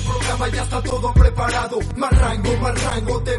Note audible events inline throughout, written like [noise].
El programa, ya está todo preparado. Te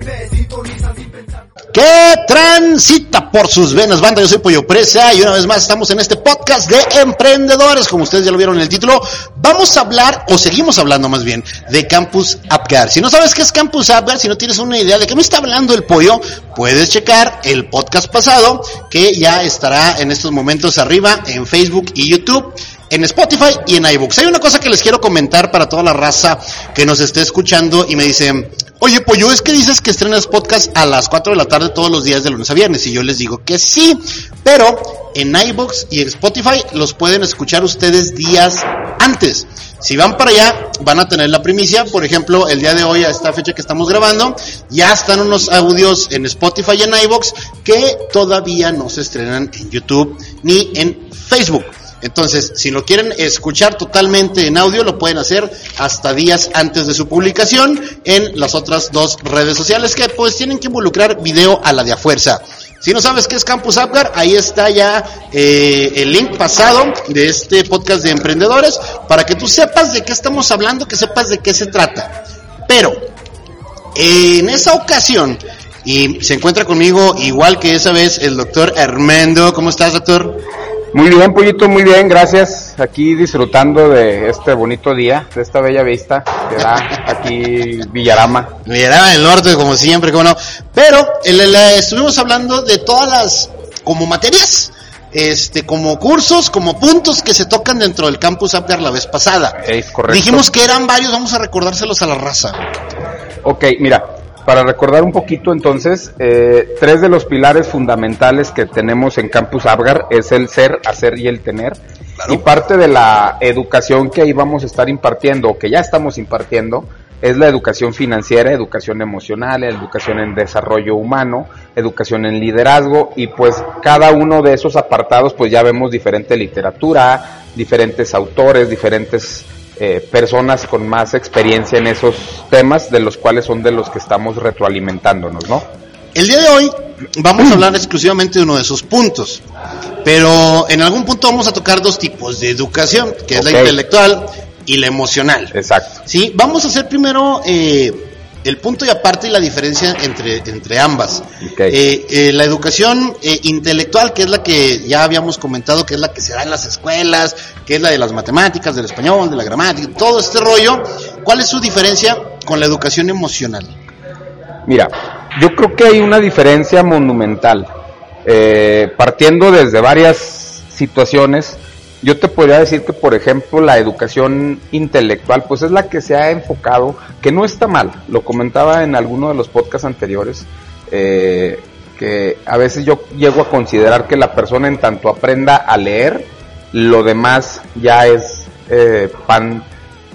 que transita por sus venas, banda. Yo soy Pollo Presa y una vez más estamos en este podcast de emprendedores, como ustedes ya lo vieron en el título. Vamos a hablar, o seguimos hablando más bien, de Campus Apgar. Si no sabes qué es Campus Apgar, si no tienes una idea de qué me está hablando el pollo, puedes checar el podcast pasado que ya estará en estos momentos arriba en Facebook y YouTube en Spotify y en iBooks. Hay una cosa que les quiero comentar para toda la raza que nos esté escuchando y me dicen, oye, Pollo, es que dices que estrenas podcast a las 4 de la tarde todos los días de lunes a viernes. Y yo les digo que sí, pero en iBooks y en Spotify los pueden escuchar ustedes días antes. Si van para allá, van a tener la primicia. Por ejemplo, el día de hoy, a esta fecha que estamos grabando, ya están unos audios en Spotify y en iBooks que todavía no se estrenan en YouTube ni en Facebook. Entonces, si lo quieren escuchar totalmente en audio, lo pueden hacer hasta días antes de su publicación en las otras dos redes sociales que pues tienen que involucrar video a la de a fuerza. Si no sabes qué es Campus Apgar, ahí está ya eh, el link pasado de este podcast de emprendedores para que tú sepas de qué estamos hablando, que sepas de qué se trata. Pero, en esa ocasión, y se encuentra conmigo igual que esa vez el doctor Armando. ¿Cómo estás, doctor? Muy bien, Pollito, muy bien, gracias. Aquí disfrutando de este bonito día, de esta bella vista que da aquí Villarama. Villarama del Norte, como siempre, como no. Pero el- el- estuvimos hablando de todas las, como materias, este, como cursos, como puntos que se tocan dentro del campus Apgar la vez pasada. Es correcto. Dijimos que eran varios, vamos a recordárselos a la raza. Ok, mira, para recordar un poquito entonces, eh, tres de los pilares fundamentales que tenemos en Campus Abgar es el ser, hacer y el tener. Y parte de la educación que ahí vamos a estar impartiendo, o que ya estamos impartiendo, es la educación financiera, educación emocional, educación en desarrollo humano, educación en liderazgo y pues cada uno de esos apartados pues ya vemos diferente literatura, diferentes autores, diferentes eh, personas con más experiencia en esos temas de los cuales son de los que estamos retroalimentándonos, ¿no? El día de hoy vamos a hablar exclusivamente de uno de esos puntos. Pero en algún punto vamos a tocar dos tipos de educación, que es la intelectual y la emocional. Exacto. Sí, vamos a hacer primero eh, el punto y aparte y la diferencia entre, entre ambas. Ok. Eh, eh, la educación eh, intelectual, que es la que ya habíamos comentado, que es la que se da en las escuelas, que es la de las matemáticas, del español, de la gramática, todo este rollo. ¿Cuál es su diferencia con la educación emocional? Mira, yo creo que hay una diferencia monumental. Eh, partiendo desde varias situaciones, yo te podría decir que, por ejemplo, la educación intelectual, pues es la que se ha enfocado, que no está mal, lo comentaba en alguno de los podcasts anteriores, eh, que a veces yo llego a considerar que la persona en tanto aprenda a leer, lo demás ya es eh, pan,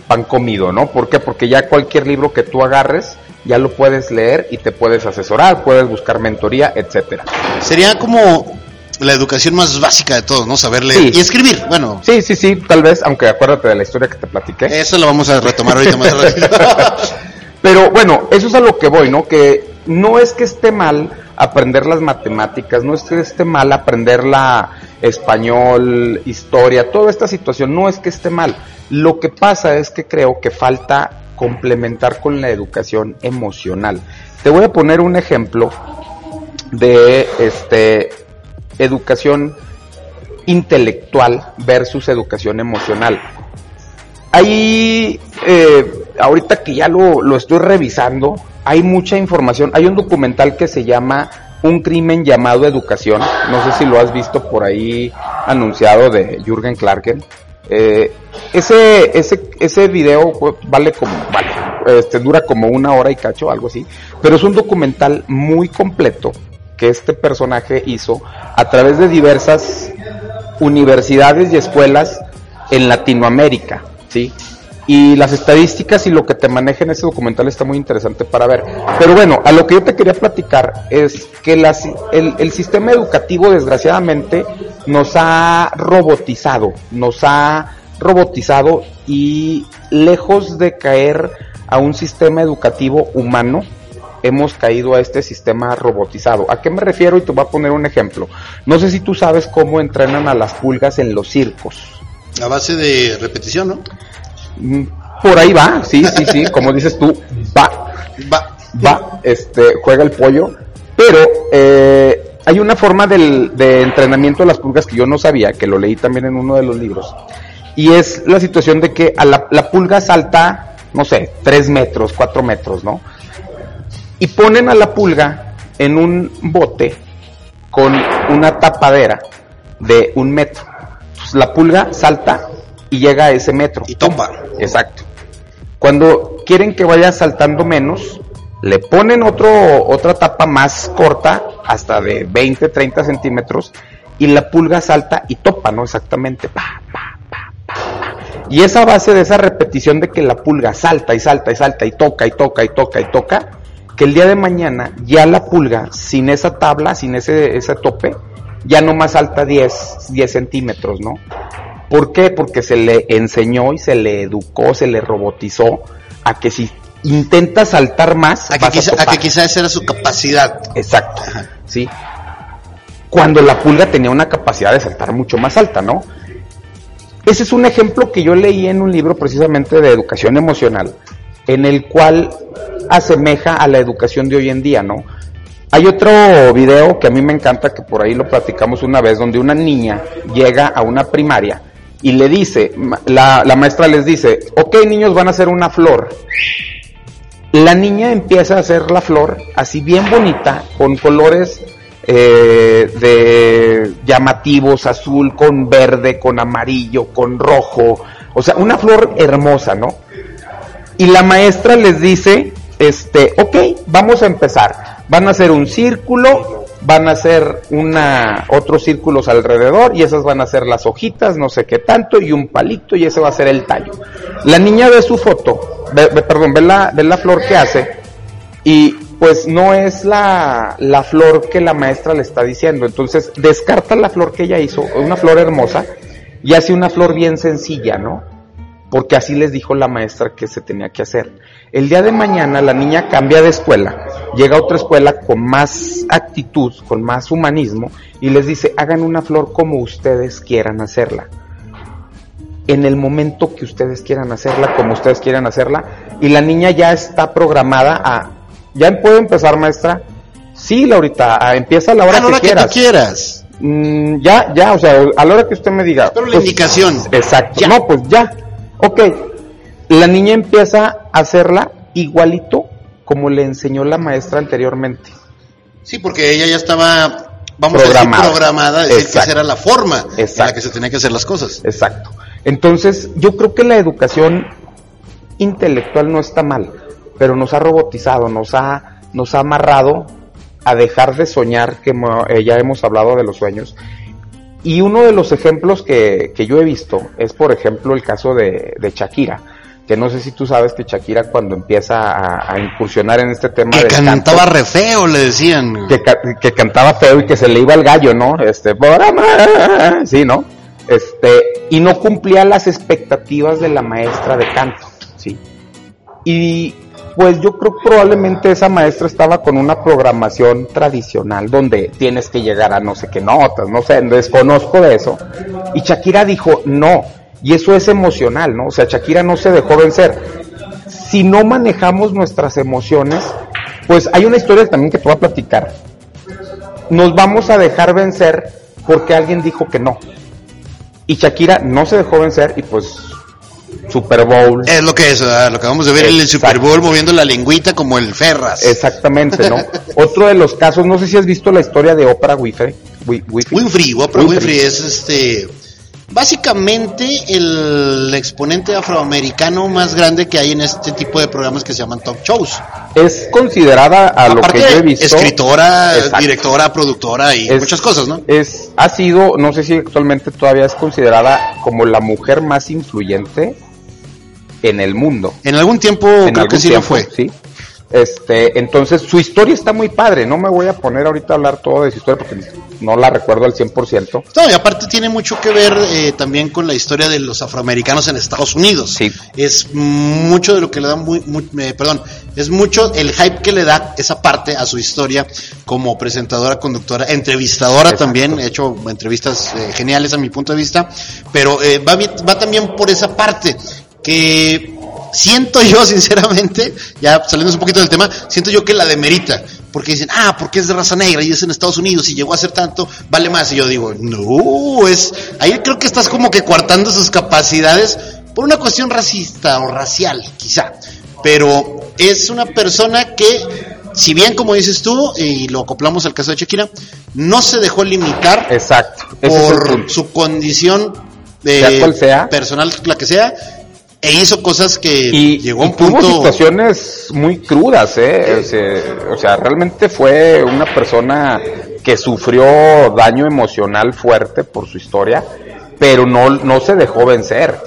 pan comido, ¿no? ¿Por qué? Porque ya cualquier libro que tú agarres, ya lo puedes leer y te puedes asesorar, puedes buscar mentoría, etcétera. Sería como la educación más básica de todos, ¿no? Saber leer Sí. y escribir. Bueno, Sí, sí, sí, tal vez, aunque acuérdate de la historia que te platiqué. eso lo vamos a retomar ahorita más rápido. [laughs] Pero bueno, eso es a lo que voy, ¿no? Que no es que esté mal aprender las matemáticas, no es que esté mal aprender la español, historia, toda esta situación, no es que esté mal. Lo que pasa es que creo que falta complementar con la educación emocional. Te voy a poner un ejemplo de este educación intelectual versus educación emocional. Hay, eh, ahorita que ya lo, lo estoy revisando, hay mucha información. Hay un documental que se llama Un crimen llamado educación. No sé si lo has visto por ahí anunciado de Jürgen Clarken. Eh, ese, ese, ese video vale como, vale, este, dura como una hora y cacho, algo así. Pero es un documental muy completo que este personaje hizo a través de diversas universidades y escuelas en Latinoamérica, ¿sí? y las estadísticas y lo que te maneja en ese documental está muy interesante para ver. Pero bueno, a lo que yo te quería platicar es que el sistema educativo desgraciadamente nos ha robotizado, nos ha robotizado y lejos de caer a un sistema educativo humano, hemos caído a este sistema robotizado. ¿A qué me refiero? Y te voy a poner un ejemplo. No sé si tú sabes cómo entrenan a las pulgas en los circos. A base de repetición, ¿no? Mm, Por ahí va, sí, sí, sí, como dices tú, va, Va. va, este, juega el pollo, pero eh, hay una forma del, de entrenamiento de las pulgas que yo no sabía, que lo leí también en uno de los libros, y es la situación de que a la, la pulga salta, no sé, tres metros, cuatro metros, ¿no? Y ponen a la pulga en un bote con una tapadera de un metro. Entonces, la pulga salta y llega a ese metro. Y topa. Exacto. Cuando quieren que vaya saltando menos, le ponen otro, otra tapa más corta, hasta de 20, 30 centímetros, y la pulga salta y topa, ¿no? Exactamente. Pa, pa, pa, pa, pa. Y esa base de esa repetición de que la pulga salta y salta y salta y toca y toca y toca y toca, que el día de mañana ya la pulga, sin esa tabla, sin ese, ese tope, ya no más salta 10, 10 centímetros, ¿no? ¿Por qué? Porque se le enseñó y se le educó, se le robotizó a que si intenta saltar más, A que, a quizá, esa era su capacidad. Exacto, sí. Cuando la pulga tenía una capacidad de saltar mucho más alta, ¿no? Ese es un ejemplo que yo leí en un libro precisamente de educación emocional, en el cual asemeja a la educación de hoy en día, ¿no? Hay otro video que a mí me encanta, que por ahí lo platicamos una vez, donde una niña llega a una primaria y le dice, la maestra les dice, ok niños van a hacer una flor. La niña empieza a hacer la flor así bien bonita, con colores eh, de llamativos, azul, con verde, con amarillo, con rojo, o sea, una flor hermosa, ¿no? Y la maestra les dice, este, ok, vamos a empezar. Van a hacer un círculo, van a hacer una, otros círculos alrededor y esas van a ser las hojitas, no sé qué tanto, y un palito y ese va a ser el tallo. La niña ve su foto, ve- ve- perdón, ve la, ve la flor que hace y pues no es la, la flor que la maestra le está diciendo. Entonces descarta la flor que ella hizo, una flor hermosa, y hace una flor bien sencilla, ¿no? porque así les dijo la maestra que se tenía que hacer. El día de mañana la niña cambia de escuela, llega a otra escuela con más actitud, con más humanismo, y les dice, hagan una flor como ustedes quieran hacerla. En el momento que ustedes quieran hacerla, como ustedes quieran hacerla, y la niña ya está programada a, ¿ya puedo empezar maestra? Sí, Laurita, empieza a la hora a la hora que que quieras. tú quieras. Mm, ya, ya, o sea, a la hora que usted me diga. Pero la pues, indicación. Exacto. Ya. No, pues ya. Ok. La niña empieza a hacerla igualito como le enseñó la maestra anteriormente. Sí, porque ella ya estaba, vamos Programada. a decir, programada, decir que Exacto. esa era la forma en la Exacto. que se tenía que hacer las cosas. Exacto. Entonces, yo creo que la educación intelectual no está mal, pero nos ha robotizado, nos ha, nos ha amarrado a dejar de soñar, que eh, ya hemos hablado de los sueños. Y uno de los ejemplos que, que yo he visto es, por ejemplo, el caso de, de Shakira, que no sé si tú sabes que Shakira cuando empieza a, a incursionar en este tema Que del canto, cantaba re feo, le decían. que, que cantaba feo y que se le iba el gallo, ¿no? Este, sí, ¿no? Este, y no cumplía las expectativas de la maestra de canto, ¿sí? Y pues yo creo que probablemente esa maestra estaba con una programación tradicional donde tienes que llegar a no sé qué notas, no sé, desconozco de eso. Y Shakira dijo, no, y eso es emocional, ¿no? O sea, Shakira no se dejó vencer. Si no manejamos nuestras emociones, pues hay una historia también que te voy a platicar. Nos vamos a dejar vencer porque alguien dijo que no. Y Shakira no se dejó vencer y pues Super Bowl. Es lo que es, ah, lo que vamos a ver en el. Super Bowl moviendo la lengüita como el Ferras. Exactamente, ¿no? [laughs] Otro de los casos, no sé si has visto la historia de Oprah Winfrey. Wi- Winfrey. Winfrey, Oprah Winfrey. Winfrey es este básicamente el exponente afroamericano más grande que hay en este tipo de programas que se llaman talk shows. Es considerada a lo que yo he visto. escritora, Exacto. directora, productora y Es- muchas cosas, ¿no? Es, ha sido, no sé si actualmente todavía es considerada como la mujer más influyente en el mundo. En algún tiempo en creo que algún sí lo tiempo, fue. Sí. Este, entonces su historia está muy padre, no me voy a poner ahorita a hablar todo de su historia porque no la recuerdo al 100%. No, y aparte tiene mucho que ver eh, también con la historia de los afroamericanos en Estados Unidos. Sí. Es mucho de lo que le da muy, muy- eh, perdón, es mucho el hype que le da esa parte a su historia como presentadora, conductora, entrevistadora Exacto. también, he hecho entrevistas eh, geniales a mi punto de vista, pero eh, va, va también por esa parte que siento yo [laughs] sinceramente, ya saliendo un poquito del tema, siento yo que la demerita, porque dicen, ah, porque es de raza negra y es en Estados Unidos y llegó a ser tanto, vale más. Y yo digo, no, es, ahí creo que estás como que coartando sus capacidades por una cuestión racista o racial, quizá. Pero es una persona que, si bien como dices tú, y lo acoplamos al caso de Shakira, no se dejó limitar Exacto. por su condición de Sea cual sea. personal, la que sea, e hizo cosas que y, llegó a un tuvo punto. situaciones muy crudas, ¿eh? O sea, o sea, realmente fue una persona que sufrió daño emocional fuerte por su historia, pero no, no se dejó vencer.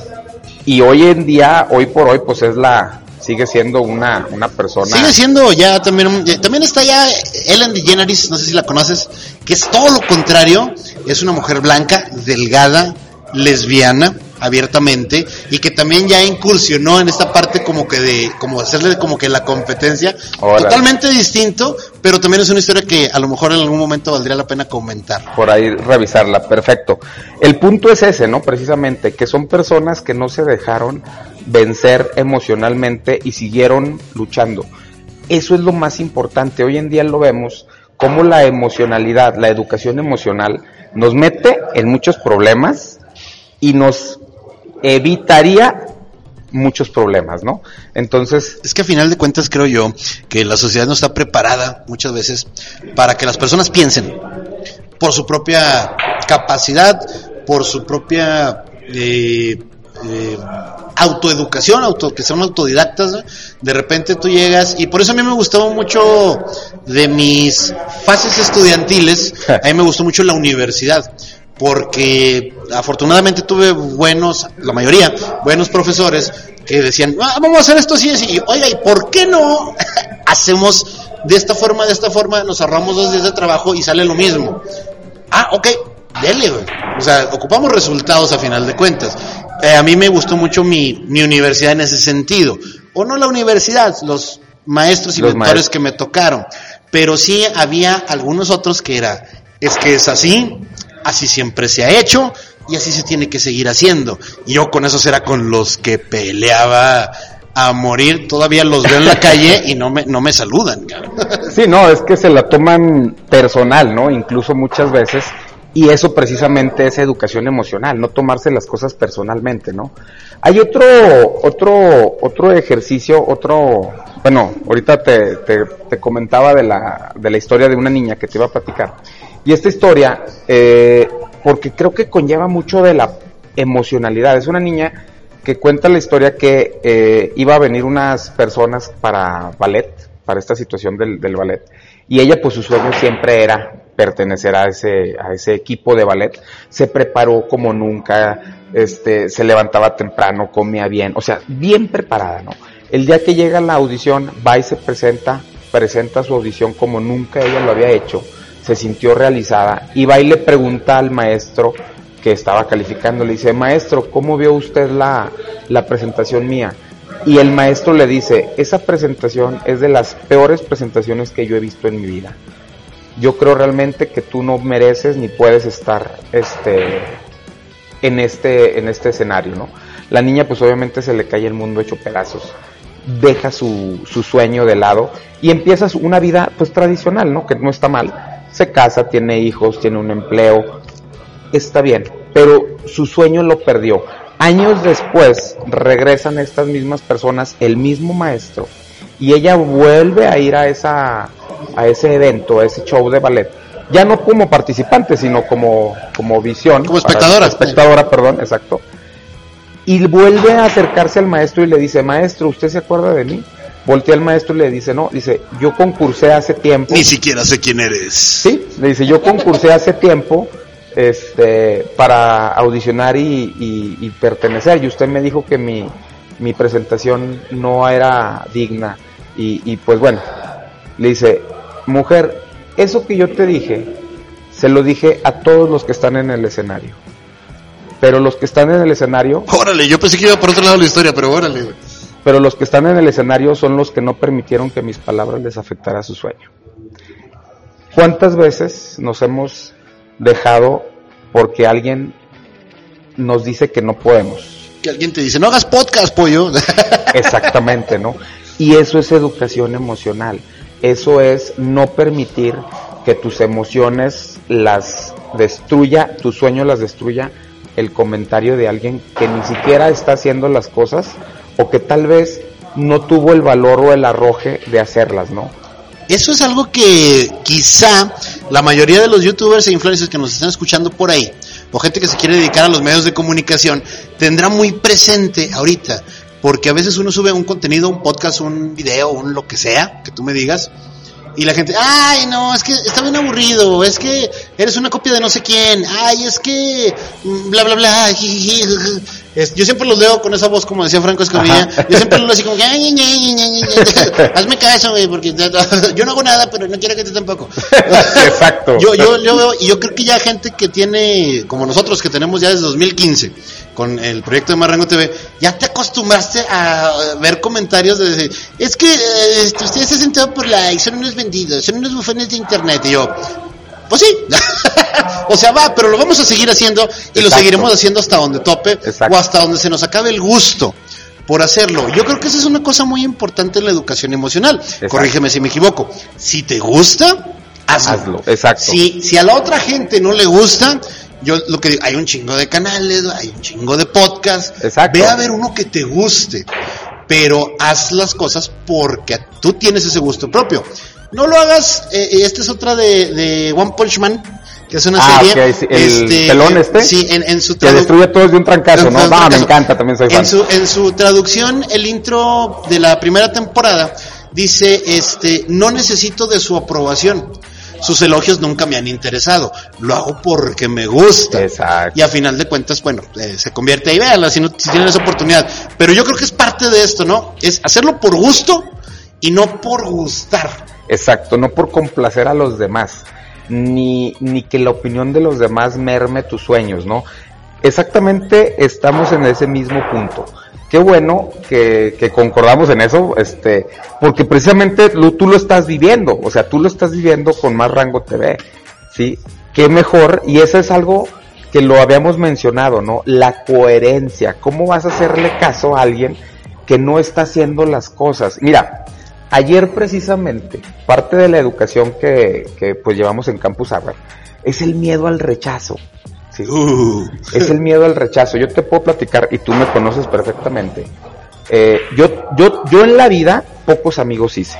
Y hoy en día, hoy por hoy, pues es la, sigue siendo una, una persona. Sigue siendo ya también, ya- también está ya Ellen DeGeneres, no sé si la conoces, que es todo lo contrario, es una mujer blanca, delgada, lesbiana, abiertamente, y que también ya incursionó en esta parte como que de, como hacerle como que la competencia, totalmente distinto, pero también es una historia que a lo mejor en algún momento valdría la pena comentar. por ahí revisarla, perfecto. El punto es ese, ¿no? Precisamente, que son personas que no se dejaron vencer emocionalmente y siguieron luchando. Eso es lo más importante. Hoy en día lo vemos como la emocionalidad, la educación emocional nos mete en muchos problemas y nos evitaría muchos problemas, ¿no? Entonces, Es que a final de cuentas creo yo que la sociedad no está preparada muchas veces para que las personas piensen por su propia capacidad, por su propia eh, eh, autoeducación, auto, que son autodidactas. ¿no? De repente tú llegas y por eso a mí me gustaba mucho de mis fases estudiantiles, [laughs] a mí me gustó mucho la universidad porque afortunadamente tuve buenos, la mayoría, buenos profesores que decían, "Ah, vamos a hacer esto así, así, y oiga, ¿y por qué no [laughs] hacemos de esta forma, de esta forma, nos ahorramos dos días de trabajo y sale lo mismo? Ah, ok, dele, güey. O sea, ocupamos resultados a final de cuentas. Eh, a mí me gustó mucho mi, mi universidad en ese sentido. O no la universidad, los maestros y Los mentores maestros. que me tocaron. Pero sí había algunos otros que era, es que es así, así siempre se ha hecho y así se tiene que seguir haciendo. Y yo con esos era con los que peleaba a morir, todavía los veo en la calle y no me, no me saludan. [laughs] Sí, no, es que se la toman personal, ¿no? Incluso muchas veces. Y eso precisamente es educación emocional, no tomarse las cosas personalmente, ¿no? Hay otro, otro, otro ejercicio, otro, bueno, ahorita te, te, te comentaba de la, de la historia de una niña que te iba a platicar. Y esta historia, eh, porque creo que conlleva mucho de la emocionalidad. Es una niña que cuenta la historia que eh, iba a venir unas personas para ballet, para esta situación del, del ballet, y ella pues su sueño siempre era pertenecer a ese, a ese equipo de ballet, se preparó como nunca, este, se levantaba temprano, comía bien, o sea, bien preparada, ¿no? El día que llega la audición, va y se presenta, presenta su audición como nunca ella lo había hecho, se sintió realizada, y va y le pregunta al maestro que estaba calificando, le dice, maestro, ¿cómo vio usted la, la presentación mía? Y el maestro le dice, esa presentación es de las peores presentaciones que yo he visto en mi vida. Yo creo realmente que tú no mereces ni puedes estar este en este en este escenario, ¿no? La niña pues obviamente se le cae el mundo hecho pedazos, deja su, su sueño de lado y empieza su- una vida pues tradicional, ¿no? Que no está mal. Se casa, tiene hijos, tiene un empleo, está bien, pero su sueño lo perdió. Años después regresan estas mismas personas, el mismo maestro, y ella vuelve a ir a esa a ese evento, a ese show de ballet. Ya no como participante, sino como como visión, Como espectadora. espectadora, perdón, exacto. Y vuelve a acercarse al maestro y le dice, "Maestro, ¿usted se acuerda de mí?" Voltea al maestro y le dice, "No, dice, yo concursé hace tiempo." Ni siquiera sé quién eres. Sí, le dice, yo concursé hace tiempo este, para audicionar y, y- y pertenecer, y usted me dijo que mi, mi presentación no era digna. Y, y pues bueno, le dice, mujer, eso que yo te dije, se lo dije a todos los que están en el escenario. Pero los que están en el escenario, Órale, yo pensé que iba por otro lado de la historia, pero órale. Pero los que están en el escenario son los que no permitieron que mis palabras les afectara su sueño. ¿Cuántas veces nos hemos dejado porque alguien nos dice que no podemos? Que alguien te dice, no hagas podcast, pollo. [laughs] Exactamente, ¿no? Y eso es educación emocional. Eso es no permitir que tus emociones las destruya, tu sueño las destruya el comentario de alguien que ni siquiera está haciendo las cosas o que tal vez no tuvo el valor o el arroje de hacerlas, ¿no? Eso es algo que quizá la mayoría de los youtubers e influencers que nos están escuchando por ahí, o gente que se quiere dedicar a los medios de comunicación, tendrá muy presente ahorita, porque a veces uno sube un contenido, un podcast, un video, un lo que sea, que tú me digas, y la gente, ay, no, es que está bien aburrido, es que eres una copia de no sé quién, ay, es que mm, bla, bla, bla. Jiji, jiji". Es- yo siempre los leo con esa voz, como decía Franco Escamilla, yo siempre los leo así como que, "Ay, ñe, ñe". [laughs] hazme caso, güey, porque [laughs] yo no hago nada, pero no quiero que tú tampoco. [laughs] Exacto. Yo, yo, yo veo, y yo creo que ya gente que tiene, como nosotros que tenemos ya desde 2015, con el proyecto de Marrango TV, ya te acostumbraste a ver comentarios de decir, es que eh, este, ustedes se hacen todo por likes, son unos vendidos, son unos bufones de internet, y yo, pues sí, [laughs] o sea, va, pero lo vamos a seguir haciendo y lo seguiremos haciendo hasta donde tope Exacto. o hasta donde se nos acabe el gusto por hacerlo. Yo creo que esa es una cosa muy importante en la educación emocional. Corrígeme si me equivoco. Si te gusta, hazlo. Hazlo, exacto. Si, si a la otra gente no le gusta, yo lo que digo, hay un chingo de canales, hay un chingo de podcasts. Exacto. Ve a ver uno que te guste, pero haz las cosas porque tú tienes ese gusto propio. No lo hagas, eh, esta es otra de, de One Punch Man, que es una Ah, serie. ok, sí, el pelón eh, este. Sí, en, en su Que destruye a todos de un trancazo, de ¿no? un No, me encanta, también soy fan. En su, en su traducción, el intro de la primera temporada dice, este, no necesito de su aprobación. Sus elogios nunca me han interesado. Lo hago porque me gusta. Exacto. Y a final de cuentas, bueno, eh, se convierte ahí, véanla si, no, si tienen esa oportunidad. Pero yo creo que es parte de esto, ¿no? Es hacerlo por gusto y no por gustar. Exacto, no por complacer a los demás, ni, ni que la opinión de los demás merme tus sueños, ¿no? Exactamente estamos en ese mismo punto. Qué bueno que, que concordamos en eso, este, porque precisamente tú lo estás viviendo, o sea, tú lo estás viviendo con más rango TV, ¿sí? Qué mejor, y eso es algo que lo habíamos mencionado, ¿no? La coherencia, ¿cómo vas a hacerle caso a alguien que no está haciendo las cosas? Mira, Ayer precisamente, parte de la educación que, que pues llevamos en Campus Agua es el miedo al rechazo. ¿Sí? Uh, Es el miedo al rechazo. Yo te puedo platicar, y tú me conoces perfectamente. Eh, yo, yo, yo en la vida pocos amigos hice.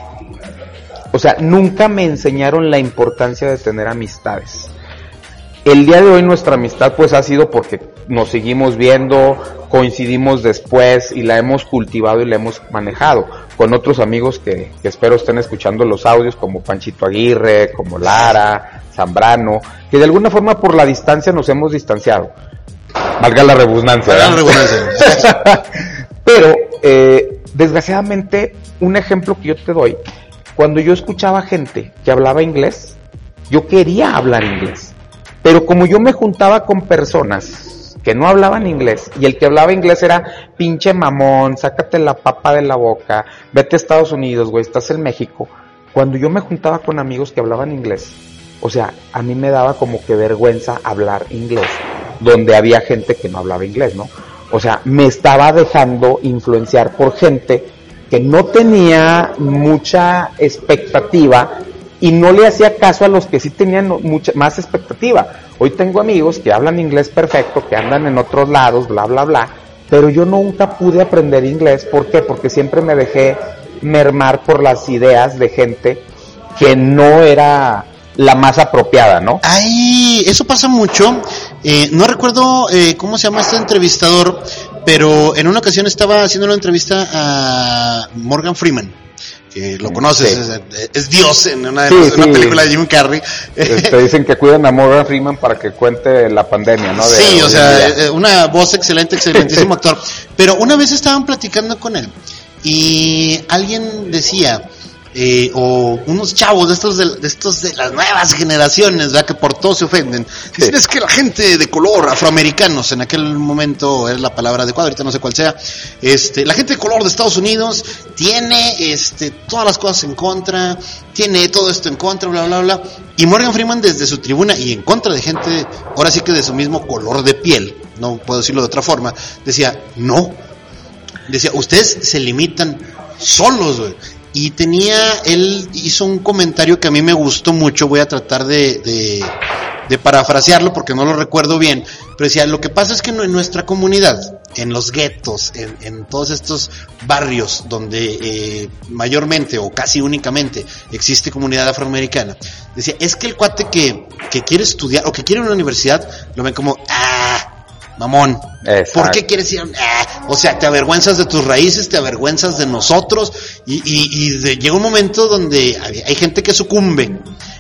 O sea, nunca me enseñaron la importancia de tener amistades. El día de hoy nuestra amistad pues ha sido porque nos seguimos viendo, coincidimos después y la hemos cultivado y la hemos manejado con otros amigos que, que espero estén escuchando los audios como Panchito Aguirre, como Lara, Zambrano, que de alguna forma por la distancia nos hemos distanciado. Valga la redundancia. Valga la. [laughs] Pero, eh, desgraciadamente, un ejemplo que yo te doy, cuando yo escuchaba gente que hablaba inglés, yo quería hablar inglés. Pero como yo me juntaba con personas que no hablaban inglés y el que hablaba inglés era pinche mamón, sácate la papa de la boca, vete a Estados Unidos, güey, estás en México. Cuando yo me juntaba con amigos que hablaban inglés, o sea, a mí me daba como que vergüenza hablar inglés, donde había gente que no hablaba inglés, ¿no? O sea, me estaba dejando influenciar por gente que no tenía mucha expectativa y no le hacía caso a los que sí tenían mucha más expectativa. Hoy tengo amigos que hablan inglés perfecto, que andan en otros lados, bla, bla, bla, pero yo nunca pude aprender inglés. ¿Por qué? Porque siempre me dejé mermar por las ideas de gente que no era la más apropiada, ¿no? Ay, eso pasa mucho. Eh, no recuerdo eh, cómo se llama este entrevistador, pero en una ocasión estaba haciendo una entrevista a Morgan Freeman. Que lo conoces, Sí. es, es Dios en una, de Sí, una sí. película de Jim Carrey. Te dicen que cuiden a Morgan Freeman para que cuente la pandemia, ¿no? De sí, o sea, día. eh, una voz excelente, excelentísimo actor. Pero una vez estaban platicando con él y alguien decía, eh, o unos chavos de estos de, de estos de las nuevas generaciones, ¿verdad? Que por todo se ofenden. Dicen, es que la gente de color, afroamericanos, en aquel momento era la palabra adecuada, ahorita no sé cuál sea, este, la gente de color de Estados Unidos tiene, este, todas las cosas en contra, tiene todo esto en contra, bla, bla, bla. Y Morgan Freeman desde su tribuna y en contra de gente, ahora sí que de su mismo color de piel, no puedo decirlo de otra forma, decía, no, decía, ustedes se limitan solos, güey. Y tenía, él hizo un comentario que a mí me gustó mucho, voy a tratar de, de, de parafrasearlo porque no lo recuerdo bien, pero decía, lo que pasa es que en nuestra comunidad, en los guetos, en, en todos estos barrios donde eh, mayormente o casi únicamente existe comunidad afroamericana, decía, es que el cuate que, que quiere estudiar o que quiere una universidad, lo ven como, ah, mamón. Exacto. ¿Por qué quieres ir? Ah, o sea, te avergüenzas de tus raíces, te avergüenzas de nosotros y, y, y de- llega un momento donde hay, hay gente que sucumbe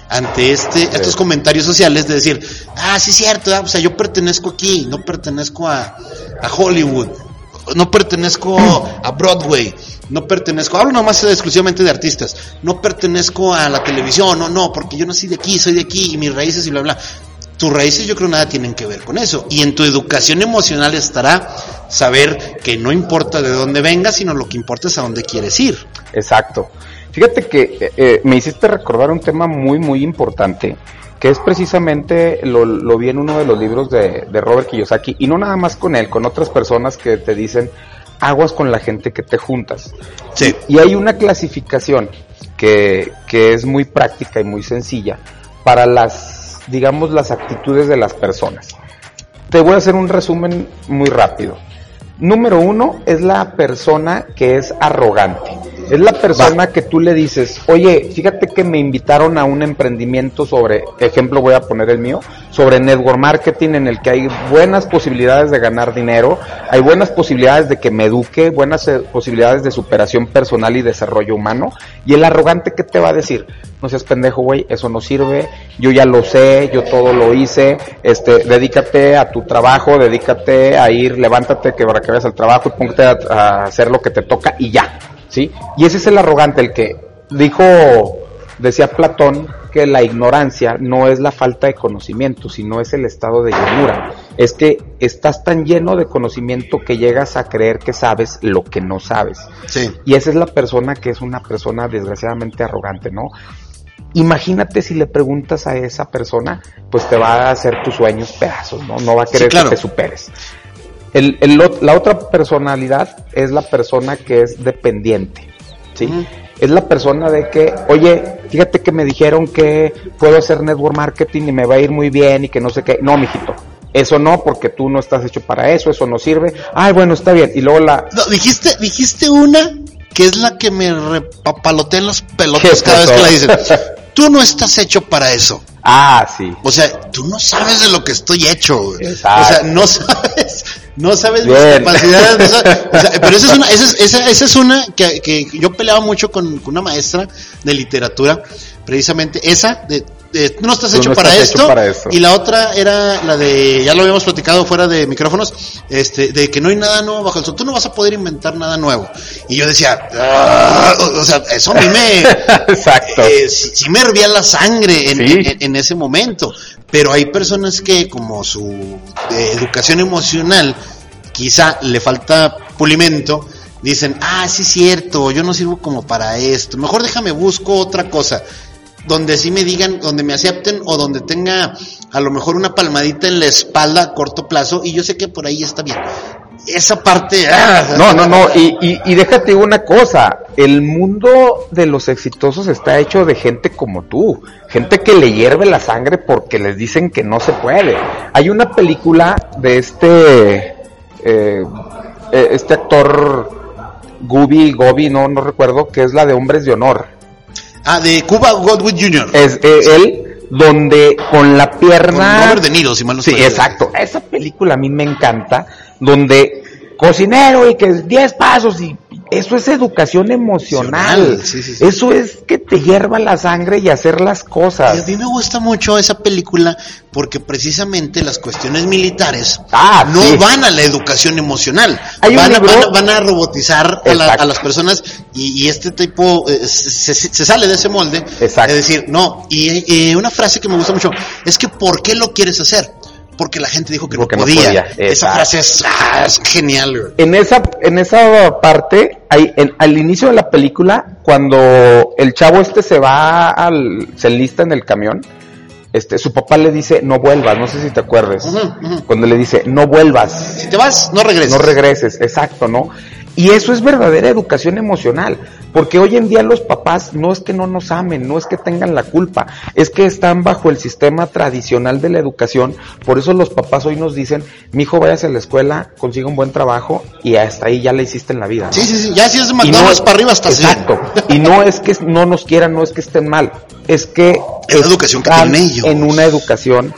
ante este estos comentarios sociales de decir, ah, sí es cierto, ah, o sea, yo pertenezco aquí, no pertenezco a, a Hollywood, no pertenezco a Broadway, no pertenezco, hablo nomás exclusivamente de artistas, no pertenezco a la televisión, no, no, porque yo nací de aquí, soy de aquí y mis raíces y bla, bla. Tus raíces yo creo nada tienen que ver con eso. Y en tu educación emocional estará saber que no importa de dónde vengas, sino lo que importa es a dónde quieres ir. Exacto. Fíjate que eh, eh, me hiciste recordar un tema muy, muy importante, que es precisamente, lo, lo vi en uno de los libros de, de Robert Kiyosaki, y no nada más con él, con otras personas que te dicen, aguas con la gente que te juntas. Sí. Y hay una clasificación que, que es muy práctica y muy sencilla para las, digamos, las actitudes de las personas. Te voy a hacer un resumen muy rápido. Número uno es la persona que es arrogante. Es la persona que tú le dices, oye, fíjate que me invitaron a un emprendimiento sobre, ejemplo voy a poner el mío, sobre network marketing en el que hay buenas posibilidades de ganar dinero, hay buenas posibilidades de que me eduque, buenas eh, posibilidades de superación personal y desarrollo humano. Y el arrogante que te va a decir, no seas pendejo, güey, eso no sirve, yo ya lo sé, yo todo lo hice, este, dedícate a tu trabajo, dedícate a ir, levántate que para que vayas al trabajo y póngate a, a hacer lo que te toca y ya, ¿sí? Y ese es el arrogante, el que dijo, decía Platón, que la ignorancia no es la falta de conocimiento, sino es el estado de llenura. Es que estás tan lleno de conocimiento que llegas a creer que sabes lo que no sabes. Sí. Y esa es la persona que es una persona desgraciadamente arrogante, ¿no? Imagínate si le preguntas a esa persona, pues te va a hacer tus sueños pedazos, ¿no? No va a Sí, querer claro. que te superes. El, el la otra personalidad es la persona que es dependiente, ¿sí? Es la persona de que, oye, fíjate que me dijeron que puedo hacer network marketing y me va a ir muy bien y que no sé qué. No, mijito. Eso no, porque tú no estás hecho para eso, eso no sirve. Ay, bueno, está bien. Y luego la, No, dijiste, dijiste una que es la que me repapalotea en los pelotas ¿Qué [laughs] cada vez que la dicen. [laughs] Tú no estás hecho para eso. ah, sí. O sea, tú no sabes de lo que estoy hecho. Exacto. O sea, no [laughs] sabes, no sabes mis capacidades. no sabes- o sea, pero esa es una, esa es, esa, esa es una que, que yo peleaba mucho con, con una maestra de literatura, precisamente esa de, tú no estás hecho, no para, estás esto, hecho para esto. y la otra era la de, ya lo habíamos platicado fuera de micrófonos, este, de que no hay nada nuevo bajo el sol, tú no vas a poder inventar nada nuevo. Y yo decía, "Ah", o, sea, eso a mí me, [laughs] Exacto. eh, sí, sí me hervía la sangre en, Sí. en- en ese momento. Pero hay personas que, como su eh, educación emocional, quizá le falta pulimento, dicen, ah, sí, cierto, yo no sirvo como para esto. Mejor déjame busco otra cosa. Donde sí me digan, donde me acepten o donde tenga a lo mejor una palmadita en la espalda a corto plazo y yo sé que por ahí está bien. Esa parte... ah, No, no, no, y, y, y déjate una cosa, el mundo de los exitosos está hecho de gente como tú, gente que le hierve la sangre porque les dicen que no se puede. Hay una película de este, eh, eh, este actor Gubi, Gobi, no, no recuerdo, que es la de Hombres de Honor. Ah, de Cuba Godwin Jr. Es eh, él donde con la Con pierna... Robert De Niro, si mal no Sí, exacto. Esa película a mí me encanta, donde cocinero y que es 10 pasos y Eso es educación emocional. Emocional, sí, sí, sí. Eso es que te hierva la sangre y hacer las Y a cosas. mí me gusta mucho esa película porque precisamente las cuestiones militares Ah, no van a la educación emocional. Van, a, libro- van a- van a robotizar a, la- a las personas y, y este tipo eh, se, se- se sale de ese molde. Exacto. Es decir, no. Y eh, una frase que me gusta mucho es que ¿por qué lo quieres hacer? Porque la gente dijo que Porque no no podía. Esa frase es, ah, es genial. güey. En esa, en esa parte, hay, en- al inicio de la película, cuando el chavo este se va al, se enlista en el camión, este, su papá le dice, no vuelvas, no sé si te ujú. Cuando le dice, no vuelvas, Si te vas, no regreses. no regreses, exacto, ¿no? Y eso es verdadera educación emocional, porque hoy en día los papás no es que no nos amen, no es que tengan la culpa, es que están bajo el sistema tradicional de la educación, por eso los papás hoy nos dicen, mi hijo váyase a la escuela, consiga un buen trabajo y hasta ahí ya le hiciste en la vida. ¿no? Sí, sí, sí. Ya si es McDonald's para arriba bien. Exacto. Y no es que no nos quieran, no es que estén mal, es que Es educación que tienen ellos. En una educación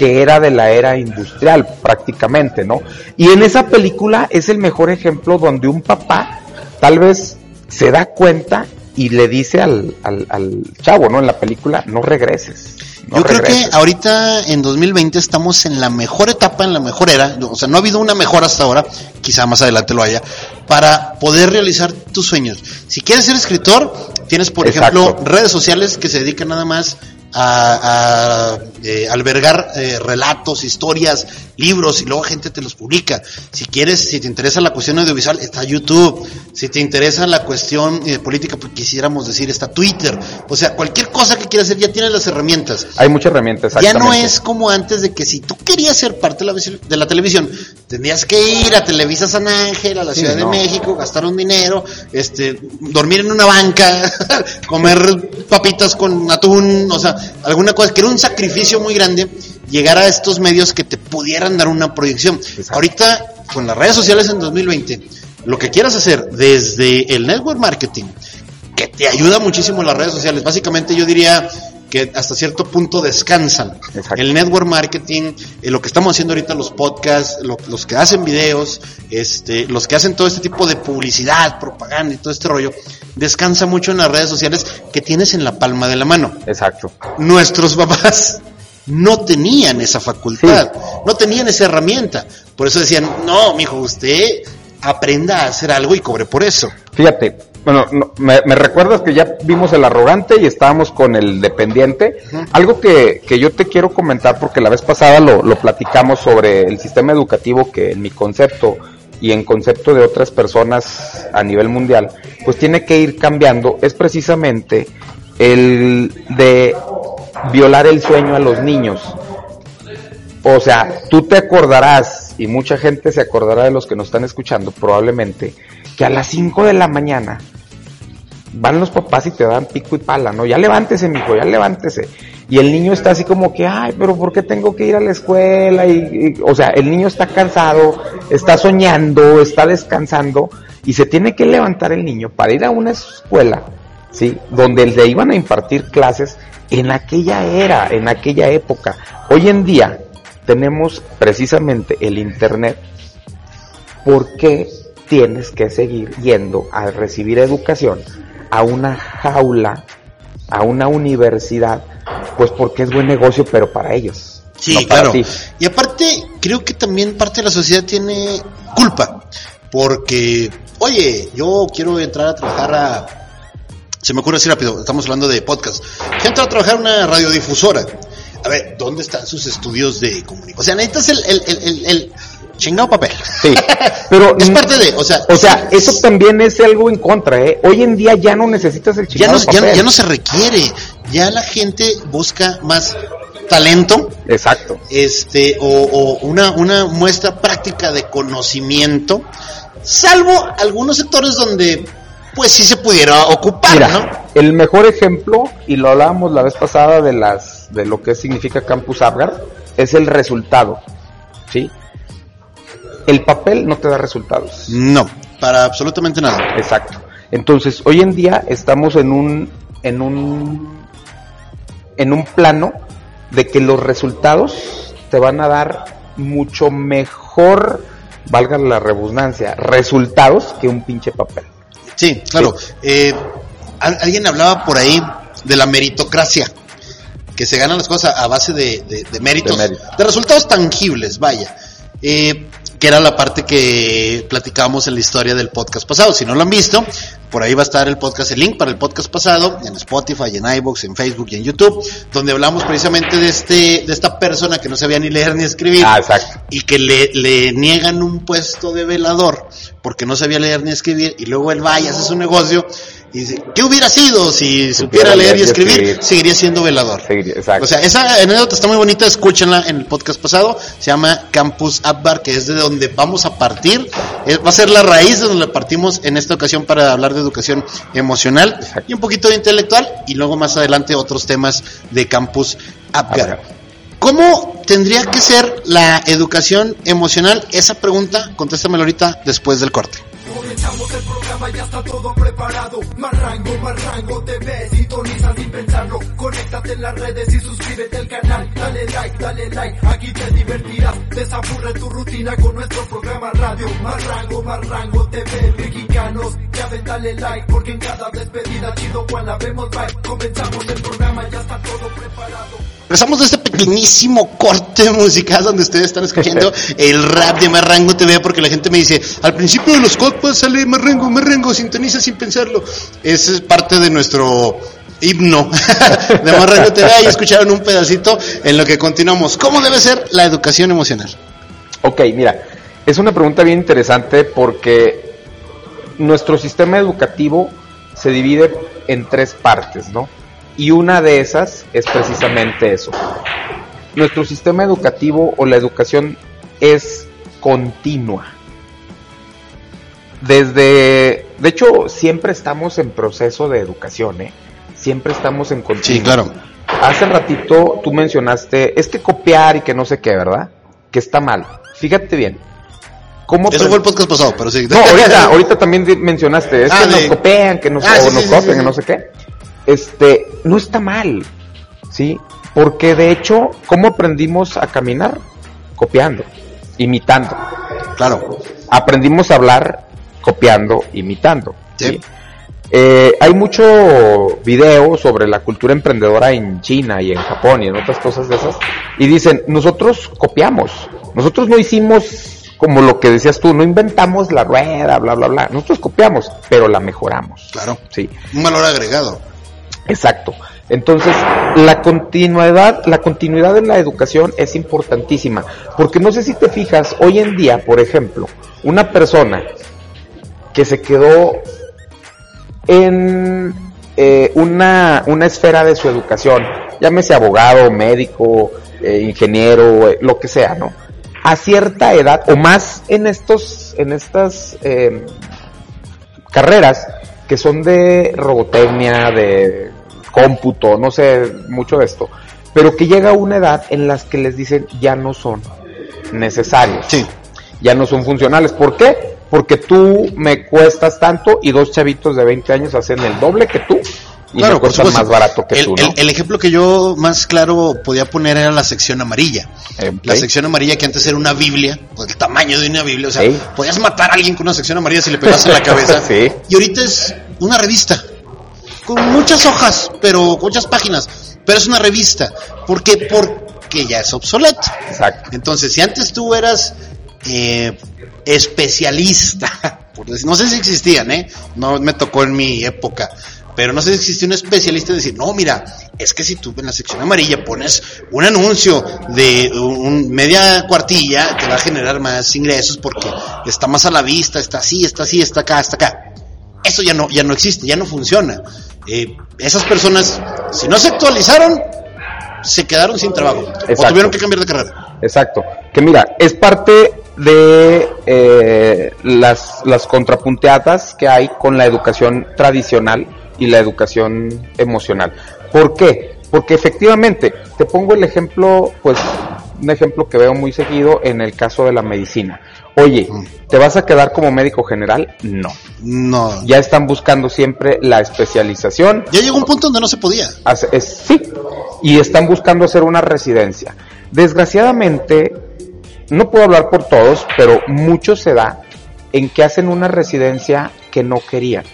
que era de la era industrial prácticamente, ¿no? Y en esa película es el mejor ejemplo donde un papá tal vez se da cuenta y le dice al, al, al chavo, ¿no? En la película, no regreses. no Yo creo que regreses". ahorita en 2020 estamos en la mejor etapa, en la mejor era, o sea, no ha habido una mejor hasta ahora, quizá más adelante lo haya, para poder realizar tus sueños. Si quieres ser escritor, tienes por Exacto. ejemplo redes sociales que se dedican nada más a, a, eh, albergar eh, relatos, historias, libros y luego gente te los publica. Si quieres, si te interesa la cuestión audiovisual, está YouTube. Si te interesa la cuestión eh, política, pues quisiéramos decir, está Twitter. O sea, cualquier cosa que quieras hacer ya tienes las herramientas. Hay muchas herramientas, Ya no es como antes de que si tú querías ser parte de la, visi- de la televisión, tendrías que ir a Televisa San Ángel, a la Sí, Ciudad de. México, gastar un dinero, este, dormir en una banca, [laughs] comer papitas con atún, o sea, alguna cosa, que era un sacrificio muy grande llegar a estos medios que te pudieran dar una proyección. Exacto. Ahorita, con las redes sociales en 2020, lo que quieras hacer desde el network marketing, que te ayuda muchísimo las redes sociales. Básicamente yo diría que hasta cierto punto descansan. Exacto. El network marketing, eh, lo que estamos haciendo ahorita, los podcasts, lo- los que hacen videos, este, los que hacen todo este tipo de publicidad, propaganda y todo este rollo, descansa mucho en las redes sociales que tienes en la palma de la mano. Exacto. Nuestros [laughs] papás no tenían esa facultad, no tenían esa herramienta. Por eso decían, no, mijo, usted aprenda a hacer algo y cobre por eso. Fíjate, bueno, no, me, me recuerdas que ya vimos el arrogante y estábamos con el dependiente. Algo que, que yo te quiero comentar, porque la vez pasada lo, lo platicamos sobre el sistema educativo que en mi concepto y en concepto de otras personas a nivel mundial, pues tiene que ir cambiando, es precisamente el de violar el sueño a los niños. O sea, tú te acordarás, y mucha gente se acordará de los que nos están escuchando probablemente, que a las 5 de la mañana van los papás y te dan pico y pala, ¿no? Ya levántese, mijo, ya levántese. Y el niño está así como que, ay, pero ¿por qué tengo que ir a la escuela? Y, y- o sea, el niño está cansado, está soñando, está descansando, y se tiene que levantar el niño para ir a una escuela, ¿sí? Donde le iban a impartir clases en aquella era, en aquella época. Hoy en día tenemos precisamente el Internet ¿por qué tienes que seguir yendo a recibir educación a una jaula, a una universidad? Pues porque es buen negocio, pero para ellos. Sí, no para claro. ti. Y aparte, creo que también parte de la sociedad tiene culpa. Porque, oye, yo quiero entrar a trabajar a. Se me ocurre así rápido, estamos hablando de podcast. Quiero entrar a trabajar en una radiodifusora. A ver, ¿dónde están sus estudios de comunicación? O sea, necesitas el, el, el, el, el chingado papel. Sí, [laughs] pero es parte de, o sea, o sea, eso también es algo en contra, ¿eh? Hoy en día ya no necesitas el chingado no, ya, no- papel. ya no se requiere. Ya la gente busca más talento, Exacto. este o, o una, una muestra práctica de conocimiento, salvo algunos sectores donde pues sí se pudiera ocupar, Mira, ¿no? el mejor ejemplo, y lo hablábamos la vez pasada de las de lo que significa Campus Apgar, es el resultado. ¿Sí? El papel no te da resultados. No, para absolutamente nada. Exacto. Entonces, hoy en día estamos en un en un en un plano de que los resultados te van a dar mucho mejor, valga la redundancia, resultados que un pinche papel. Sí, claro. Eh, al- alguien hablaba por ahí de la meritocracia, que se ganan las cosas a base de, de- de méritos, De de, mérito. resultados tangibles, vaya. Eh, que era la parte que platicábamos en la historia del podcast pasado. Si no lo han visto, por ahí va a estar el podcast, el link para el podcast pasado, en Spotify, en iVoox, en Facebook y en YouTube, donde hablamos precisamente de este, de esta persona que no sabía ni leer ni escribir Ah, exacto. y que le, le niegan un puesto de velador porque no sabía leer ni escribir y luego él va y hace su negocio y dice, ¿qué hubiera sido si supiera leer y escribir? Seguiría siendo velador. Seguiría- exacto. O sea, esa anécdota está muy bonita, escúchenla en el podcast pasado, se llama Campus Abbar, que es de donde vamos a partir, va a ser la raíz de donde partimos en esta ocasión para hablar de educación emocional y un poquito de intelectual y luego más adelante otros temas de Campus. Abgar. ¿Cómo tendría que ser la educación emocional? Esa pregunta, contéstamelo ahorita después del corte. Comenzamos el programa, ya está todo preparado. Más rango, más rango, TV, sintoniza sin pensarlo. Conéctate en las redes y suscríbete al canal. Dale like, dale like, aquí te divertirás. Desaburre tu rutina con nuestro programa radio. Más rango, más rango, TV, mexicanos. Ya ven, dale like, porque en cada despedida chido cual la vemos bye. Comenzamos el programa, ya está todo preparado. Regresamos de este pequeñísimo corte musical donde ustedes están escuchando [laughs] el rap de Marrango TV porque la gente me dice, al principio de los podcasts sale Marrango, Marrango, sintoniza sin pensarlo. Ese es parte de nuestro himno [laughs] de Marrango TV y escucharon un pedacito en lo que continuamos. ¿Cómo debe ser la educación emocional? Ok, mira, es una pregunta bien interesante porque nuestro sistema educativo se divide en tres partes, ¿no? Y una de esas es precisamente eso. Nuestro sistema educativo o la educación es continua. Desde, de hecho, siempre estamos en proceso de educación, ¿eh? Siempre estamos en continuo. Sí, claro. Hace ratito tú mencionaste, es que copiar y que no sé qué, ¿verdad? Que está mal. Fíjate bien. ¿Cómo Eso fue el podcast pasado, pero sí. No, ahorita, ahorita también mencionaste, es Ah, que nos copian, que nos, Ah, o sí, nos sí, sí, copian, que no sé qué. Este, no está mal, ¿sí? Porque de hecho, ¿cómo aprendimos a caminar? Copiando, imitando. Claro. Aprendimos a hablar copiando, imitando. Sí. ¿sí? Eh, hay mucho video sobre la cultura emprendedora en China y en Japón y en otras cosas de esas. Y dicen, nosotros copiamos. Nosotros no hicimos como lo que decías tú, no inventamos la rueda, bla, bla, bla. Nosotros copiamos, pero la mejoramos. Claro. Sí. Un valor agregado. Exacto. Entonces, la continuidad, la continuidad en la educación es importantísima, porque no sé si te fijas, hoy en día, por ejemplo, una persona que se quedó en eh, una, una esfera de su educación, llámese abogado, médico, eh, ingeniero, eh, lo que sea, ¿no? A cierta edad, o más en estos, en estas carreras que son de robotecnia, de cómputo, no sé mucho de esto, pero que llega una edad en las que les dicen ya no son necesarios, Sí. ya no son funcionales. ¿Por qué? Porque tú me cuestas tanto y dos chavitos de 20 años hacen el doble que tú y Claro, cuestan más barato que el, tú, ¿no? el- el ejemplo que yo más claro podía poner era la sección amarilla. Eh, La sección amarilla que antes era una Biblia, o el tamaño de una Biblia, o sea, Sí. podías matar a alguien con una sección amarilla si le pegas en la [laughs] cabeza. Sí. Y ahorita es una revista, con muchas hojas, pero con muchas páginas, pero es una revista. ¿Por qué? Porque ya es obsoleto. Exacto. Entonces, si antes tú eras eh, especialista, [laughs] por decir, no sé si existían, ¿eh? No me tocó en mi época, pero no sé si existía un especialista en decir, no, mira, es que si tú en la sección amarilla pones un anuncio de un, media cuartilla, te va a generar más ingresos porque está más a la vista, está así, está así, está acá, está acá. Eso ya no, ya no existe, ya no funciona. Eh, esas personas, si no se actualizaron, se quedaron sin trabajo. O Exacto. tuvieron que cambiar de carrera. Exacto. Que mira, es parte de eh, las, las contrapunteadas que hay con la educación tradicional y la educación emocional. ¿Por qué? Porque efectivamente, te pongo el ejemplo, pues, un ejemplo que veo muy seguido en el caso de la medicina. Oye, ¿te vas a quedar como médico general? No. No. Ya están buscando siempre la especialización, Ya llegó un punto donde no se podía. Hace- es- sí, y están buscando hacer una residencia. Desgraciadamente, no puedo hablar por todos, pero mucho se da en que hacen una residencia que no querían.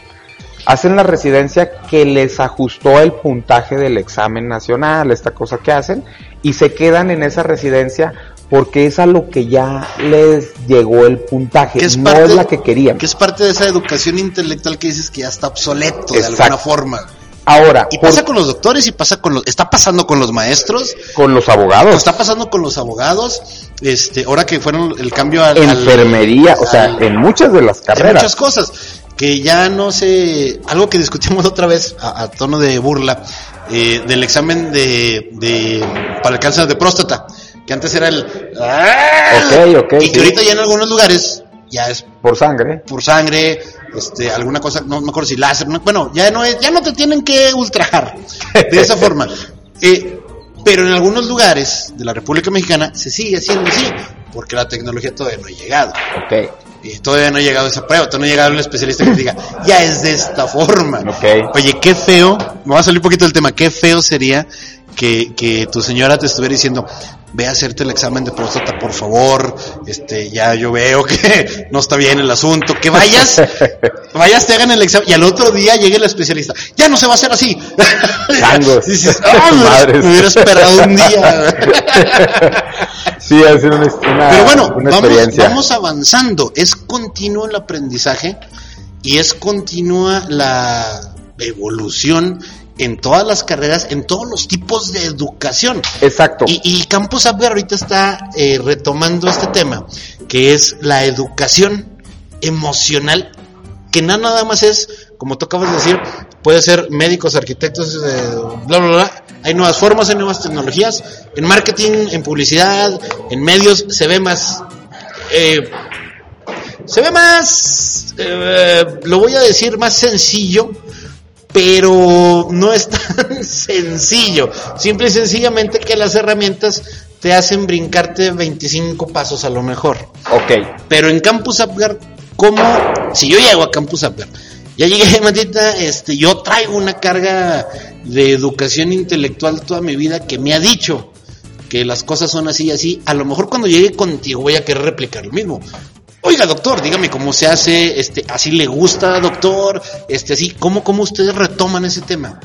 hacen la residencia que les ajustó el puntaje del examen nacional, esta cosa que hacen, y se quedan en esa residencia porque es a lo que ya les llegó el puntaje, Que es no parte- es la que querían. Que es parte de esa educación intelectual que dices que ya está obsoleto de alguna forma. Ahora, Y por- pasa con los doctores y pasa con los, está pasando con los maestros, con los abogados, está pasando con los abogados, este, ahora que fueron el cambio al- enfermería, o sea, al- en muchas de las carreras. muchas cosas que ya no sé, algo que discutimos [laughs] otra vez a, a tono de burla, eh, del examen de, de, para el cáncer de próstata, que antes era el, Ok, ok, y que sí. ahorita ya en algunos lugares ya es por sangre. por sangre, este, alguna cosa, no me acuerdo si láser, no- bueno, ya no es, ya no te tienen que ultrajar de esa forma. [laughs] Eh, pero en algunos lugares de la República Mexicana se sigue haciendo así, porque la tecnología todavía no ha llegado. Ok, Y todavía no ha llegado esa prueba, todavía no ha llegado el especialista que te diga, ya es de esta forma. Ok. Oye, qué feo, me va a salir un poquito del tema, qué feo sería que, que tu señora te estuviera diciendo, ve a hacerte el examen de próstata, por favor, este, ya yo veo que [laughs] no está bien el asunto, que vayas, [laughs] vayas, te hagan el examen, y al otro día llegue el especialista, ya no se va a hacer así. [laughs] Changos. Dices, "Ah, me, hubiera, Madres. me hubiera esperado un día. sí, ha sido una, una- Pero bueno, una vamos, experiencia. vamos avanzando. Es continuo el aprendizaje y es continua la evolución en todas las carreras, en todos los tipos de educación. Exacto. Y, y Campus Abwehr ahorita está eh, retomando este tema, que es la educación emocional, que no nada más es, como tú acabas de decir, puede ser médicos, arquitectos, eh, bla, bla, bla. Hay nuevas formas, hay nuevas tecnologías. En marketing, en publicidad, en medios, se ve más... eh, se ve más... eh, lo voy a decir más sencillo, pero no es [laughs] tan sencillo. Simple y sencillamente que las herramientas te hacen brincarte 25 pasos a lo mejor. Ok. Pero en Campus Upgrade, ¿cómo? Si yo llego a Campus Upgrade, ya llegué, [laughs] Matita, este, yo traigo una carga de educación intelectual toda mi vida que me ha dicho que las cosas son así y así. A lo mejor cuando llegue contigo voy a querer replicar lo mismo. Oiga, doctor, dígame cómo se hace, este, así le gusta, doctor, este, así, ¿cómo, cómo ustedes retoman ese tema?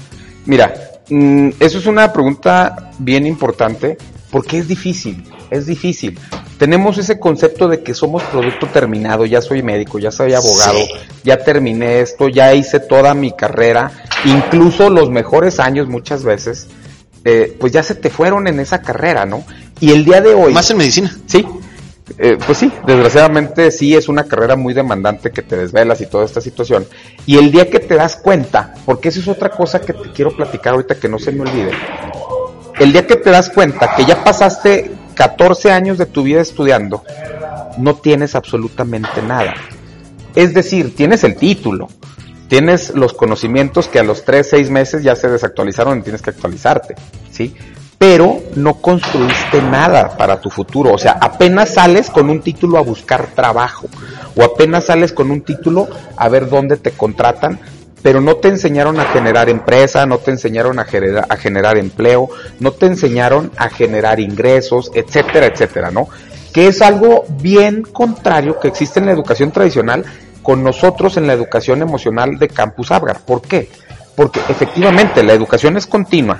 Mira, mm, eso es una pregunta bien importante porque es difícil, es difícil. Tenemos ese concepto de que somos producto terminado, ya soy médico, ya soy abogado, Sí. ya terminé esto, ya hice toda mi carrera, incluso los mejores años muchas veces, eh, pues ya se te fueron en esa carrera, ¿no? Y el día de hoy... Más en medicina. Sí, eh, pues sí, desgraciadamente sí es una carrera muy demandante que te desvelas y toda esta situación. Y el día que te das cuenta, porque eso es otra cosa que te quiero platicar ahorita que no se me olvide, el día que te das cuenta que ya pasaste 14 años de tu vida estudiando, no tienes absolutamente nada. Es decir, tienes el título, tienes los conocimientos que a los 3, 6 meses ya se desactualizaron y tienes que actualizarte, ¿sí? Pero no construiste nada para tu futuro, o sea, apenas sales con un título a buscar trabajo, o apenas sales con un título a ver dónde te contratan, pero no te enseñaron a generar empresa, no te enseñaron a generar, empleo, no te enseñaron a generar ingresos, etcétera, etcétera, ¿no? Que es algo bien contrario que existe en la educación tradicional con nosotros en la educación emocional de Campus Abgar. ¿Por qué? Porque efectivamente la educación es continua,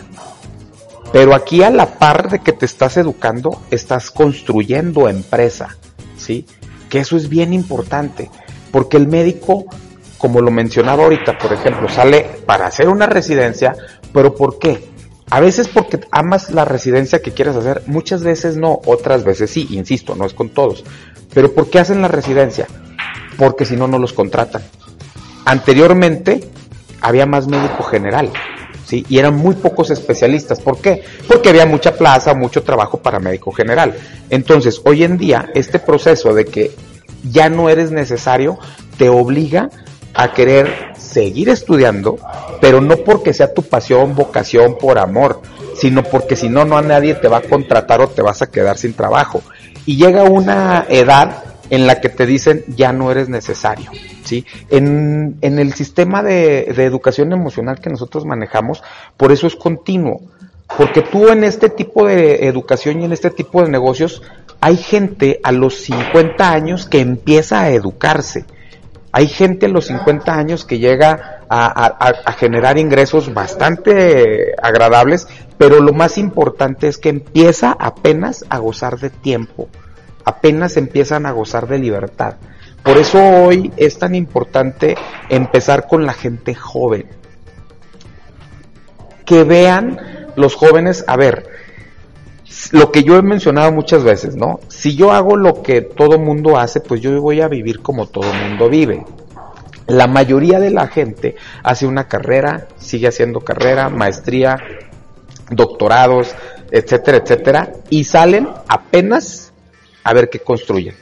pero aquí a la par de que te estás educando, estás construyendo empresa, ¿sí? Que eso es bien importante, porque el médico, como lo mencionaba ahorita, por ejemplo, sale para hacer una residencia, pero ¿por qué? A veces porque amas la residencia que quieres hacer, muchas veces no, otras veces sí, insisto, no es con todos. Pero ¿por qué hacen la residencia? Porque si no, no los contratan. Anteriormente había más médico general, Y eran muy pocos especialistas. ¿Por qué? Porque había mucha plaza, mucho trabajo para médico general. Entonces, hoy en día, este proceso de que ya no eres necesario, te obliga a querer seguir estudiando, pero no porque sea tu pasión, vocación, por amor, sino porque si no, no a nadie te va a contratar o te vas a quedar sin trabajo. Y llega una edad en la que te dicen ya no eres necesario, ¿sí? En, en el sistema de, de educación emocional que nosotros manejamos, por eso es continuo, porque tú en este tipo de educación y en este tipo de negocios, hay gente a los 50 años que empieza a educarse. Hay gente a los 50 años que llega a, generar ingresos bastante agradables, pero lo más importante es que empieza apenas a gozar de tiempo, apenas empiezan a gozar de libertad. Por eso hoy es tan importante empezar con la gente joven. Que vean los jóvenes, a ver, lo que yo he mencionado muchas veces, ¿no? Si yo hago lo que todo mundo hace, pues yo voy a vivir como todo mundo vive. La mayoría de la gente hace una carrera, sigue haciendo carrera, maestría, doctorados, etcétera, etcétera, y salen apenas a ver qué construyen.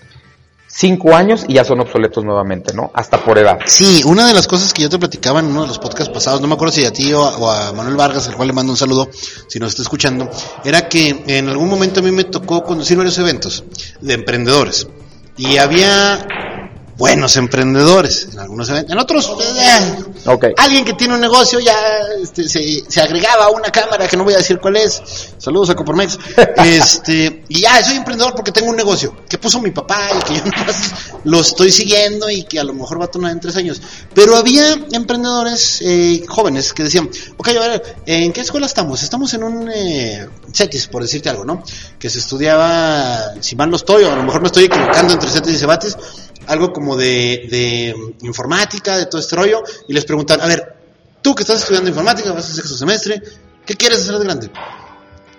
Cinco años y ya son obsoletos nuevamente, ¿no? Hasta por edad. Sí, una de las cosas que yo te platicaba en uno de los podcasts pasados, no me acuerdo si a ti o a, o a Manuel Vargas, al cual le mando un saludo, si nos está escuchando, era que en algún momento a mí me tocó conducir varios eventos de emprendedores. Y había buenos emprendedores en algunos eventos. En otros, eh, Ok. alguien que tiene un negocio ya este, se, se agregaba a una cámara que no voy a decir cuál es. Saludos a Copormex. [laughs] Este, y ya soy emprendedor porque tengo un negocio que puso mi papá y que yo [laughs] nomás lo estoy siguiendo y que a lo mejor va a tornar en tres años. Pero había emprendedores eh, jóvenes que decían, ok, a ver, ¿en qué escuela estamos? Estamos en un eh, CETIS, por decirte algo, ¿no? Que se estudiaba, si mal no estoy, o a lo mejor me estoy equivocando entre CETIS y Cebatis, algo como de, de informática, de todo este rollo, y les preguntan, a ver, tú que estás estudiando informática, vas a sexto semestre, ¿qué quieres hacer de grande?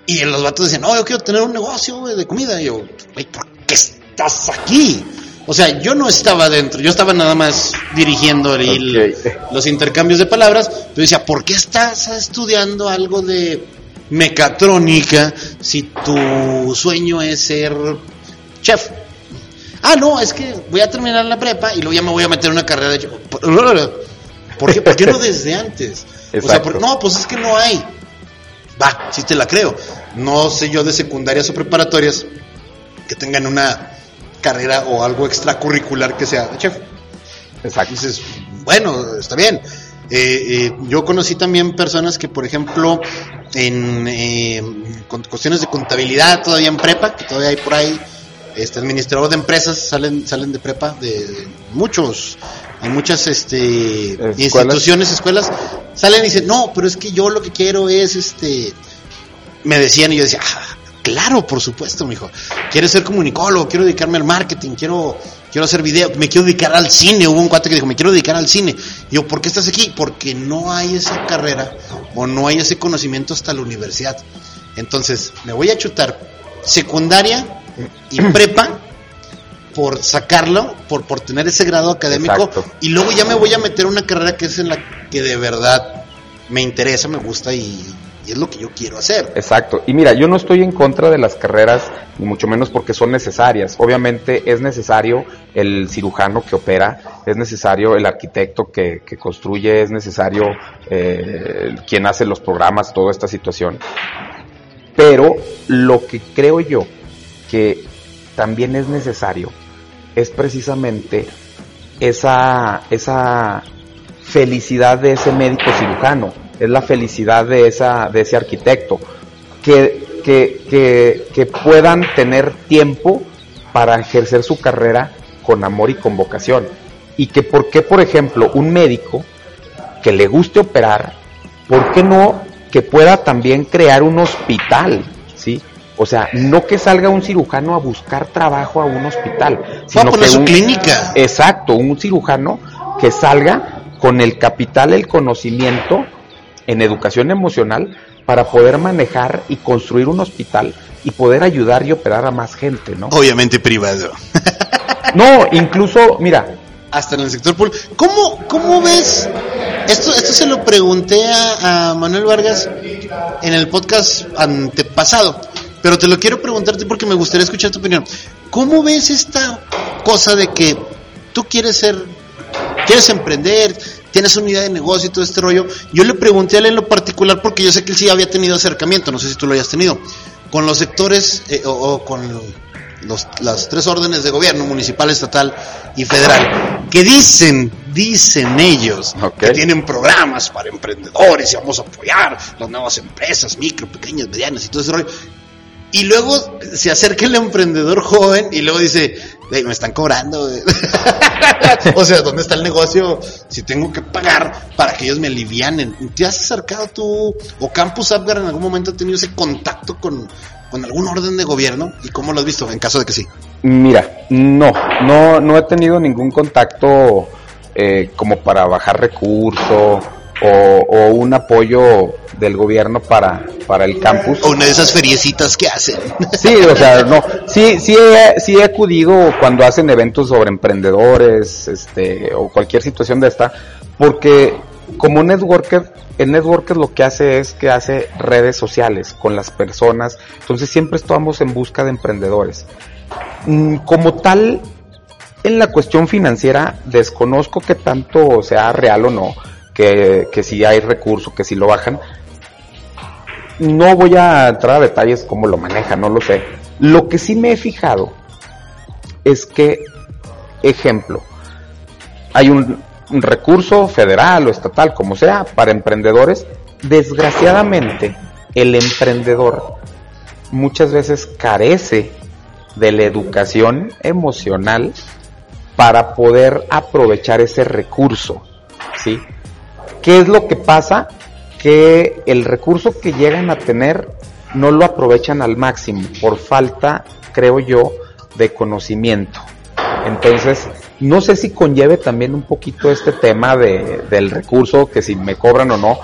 Y los vatos decían, no, yo quiero tener un negocio de comida. Y yo, güey, ¿por qué estás aquí? O sea, yo no estaba dentro, yo estaba nada más dirigiendo el- los intercambios de palabras, pero decía, ¿por qué estás estudiando algo de mecatrónica si tu sueño es ser chef? Ah, no, es que voy a terminar la prepa y luego ya me voy a meter en una carrera de... ¿Por qué, ¿Por qué no desde antes? O sea, Exacto. por- no, pues es que no hay. Va, sí te la creo. No sé yo de secundarias o preparatorias que tengan una carrera o algo extracurricular que sea chef. Exacto. Dices, bueno, está bien. Eh, eh, yo conocí también personas que, por ejemplo, en eh, con cuestiones de contabilidad, todavía en prepa, que todavía hay por ahí, este administrador de empresas salen salen de prepa, de, de muchos, hay muchas este Escuelas. instituciones, escuelas, salen y dicen, no, pero es que yo lo que quiero es este, me decían y yo decía, "Ah, claro, por supuesto, mijo. Quiero ser comunicólogo, quiero dedicarme al marketing, quiero quiero hacer video, me quiero dedicar al cine. Hubo un cuate que dijo, me quiero dedicar al cine. Y yo, ¿por qué estás aquí? Porque no hay esa carrera o no hay ese conocimiento hasta la universidad. Entonces, me voy a chutar secundaria y prepa por sacarlo, por, por tener ese grado académico Exacto. y luego ya me voy a meter a una carrera que es en la que de verdad me interesa, me gusta y, y es lo que yo quiero hacer. Exacto. Y mira, yo no estoy en contra de las carreras, ni mucho menos porque son necesarias. Obviamente es necesario el cirujano que opera, es necesario el arquitecto que, que construye, es necesario eh, quien hace los programas, toda esta situación. Pero lo que creo yo que también es necesario es precisamente esa, esa felicidad de ese médico cirujano, es la felicidad de, esa, de ese arquitecto, que, que, que, puedan tener tiempo para ejercer su carrera con amor y con vocación. Y que por qué, por ejemplo, un médico que le guste operar, ¿por qué no que pueda también crear un hospital? O sea, no que salga un cirujano a buscar trabajo a un hospital, Va a sino poner que su un, clínica. Exacto, un cirujano que salga con el capital, el conocimiento en educación emocional para poder manejar y construir un hospital y poder ayudar y operar a más gente, ¿no? Obviamente privado. [laughs] No, incluso, mira, Hasta en el sector público. ¿Cómo, cómo ves? Esto, esto se lo pregunté a, a Manuel Vargas en el podcast antepasado, pero te lo quiero preguntarte porque me gustaría escuchar tu opinión. ¿Cómo ves esta cosa de que tú quieres ser, quieres emprender, tienes una idea de negocio y todo este rollo? Yo le pregunté a él en lo particular porque yo sé que él sí había tenido acercamiento, no sé si tú lo hayas tenido, con los sectores eh, o, o con los, las tres órdenes de gobierno, municipal, estatal y federal, que dicen, dicen ellos, que tienen programas para emprendedores y vamos a apoyar las nuevas empresas, micro, pequeñas, medianas y todo ese rollo. Y luego se acerca el emprendedor joven y luego dice, "Güey, me están cobrando. güey". [laughs] o sea, ¿dónde está el negocio? Si tengo que pagar para que ellos me alivianen. ¿Te has acercado tú o Campus Apgar en algún momento ha tenido ese contacto con, con algún orden de gobierno? ¿Y cómo lo has visto en caso de que sí? Mira, no, no, no he tenido ningún contacto eh, como para bajar recurso o, o un apoyo del gobierno para, para el campus. O una de esas feriecitas que hacen. Sí, o sea, no, sí, sí he, sí he acudido cuando hacen eventos sobre emprendedores, este, o cualquier situación de esta, porque como networker, el networker lo que hace es que hace redes sociales con las personas, entonces siempre estamos en busca de emprendedores. Mm, Como tal, en la cuestión financiera, desconozco que tanto sea real o no, que, si hay recurso, que si lo bajan, no voy a entrar a detalles cómo lo manejan, no lo sé. Lo que sí me he fijado es que, ejemplo, hay un, un recurso federal o estatal, como sea, para emprendedores. Desgraciadamente, el emprendedor muchas veces carece de la educación emocional para poder aprovechar ese recurso, ¿sí? ¿Qué es lo que pasa? Que el recurso que llegan a tener no lo aprovechan al máximo por falta, creo yo, de conocimiento. Entonces, no sé si conlleve también un poquito este tema de, del recurso, que si me cobran o no,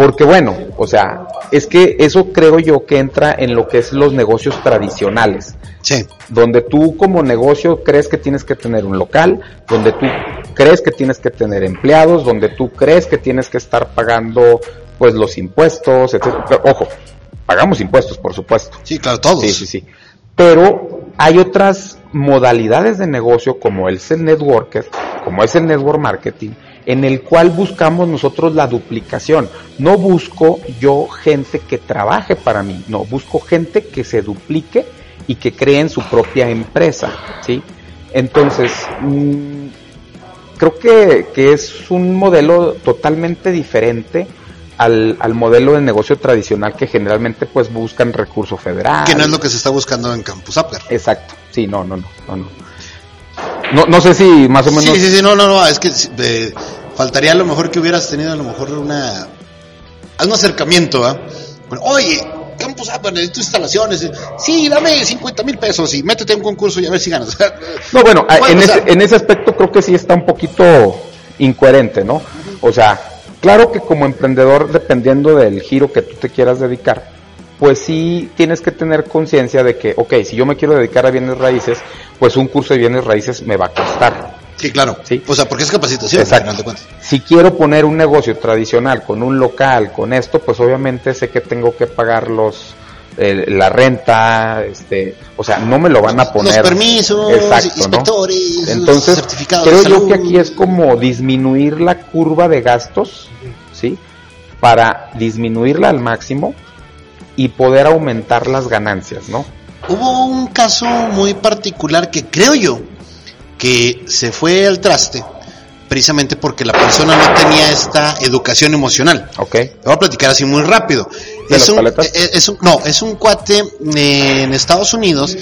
porque bueno, o sea, es que eso creo yo que entra en lo que es los negocios tradicionales Sí. donde tú como negocio crees que tienes que tener un local, donde tú crees que tienes que tener empleados, donde tú crees que tienes que estar pagando pues los impuestos, etcétera. Pero, Ojo, pagamos impuestos, por supuesto. Sí, claro, todos. Sí, sí, sí. Pero hay otras modalidades de negocio como es el networker, como es el network marketing, en el cual buscamos nosotros la duplicación. No busco yo gente que trabaje para mí, no, busco gente que se duplique y que creen su propia empresa, ¿sí? Entonces, mm, creo que, que es un modelo totalmente diferente al, al modelo de negocio tradicional que generalmente pues buscan recurso federal. Que no es lo que se está buscando en Campus Apgar. Exacto, sí, no, no, no, no, no. No, no sé si más o menos... Sí, sí, sí, no, no, no, es que eh, faltaría a lo mejor que hubieras tenido a lo mejor una un acercamiento, ¿ah? Bueno, Oye, Campus Apgar, necesito instalaciones. Sí, dame 50 mil pesos y métete a un concurso y a ver si ganas. [laughs] No, bueno, en ese, en ese aspecto creo que sí está un poquito incoherente, ¿no? O sea, claro que como emprendedor, dependiendo del giro que tú te quieras dedicar, pues sí tienes que tener conciencia de que, ok, si yo me quiero dedicar a bienes raíces, pues un curso de bienes raíces me va a costar. Sí, claro. Sí. O sea, porque es capacitación, Exacto. de cuentas. Si quiero poner un negocio tradicional con un local, con esto, pues obviamente sé que tengo que pagar los eh, la renta, este, o sea, no me lo van a poner. Los permisos, Exacto, ¿no? inspectores, Entonces, certificados creo yo que aquí es como disminuir la curva de gastos, ¿sí? Para disminuirla al máximo y poder aumentar las ganancias, ¿no? Hubo un caso muy particular que creo yo que se fue al traste precisamente porque la persona no tenía esta educación emocional. ¿Ok? Te voy a platicar así muy rápido. ¿De Es las un, paletas? eh, es un- no, es un cuate eh, en Estados Unidos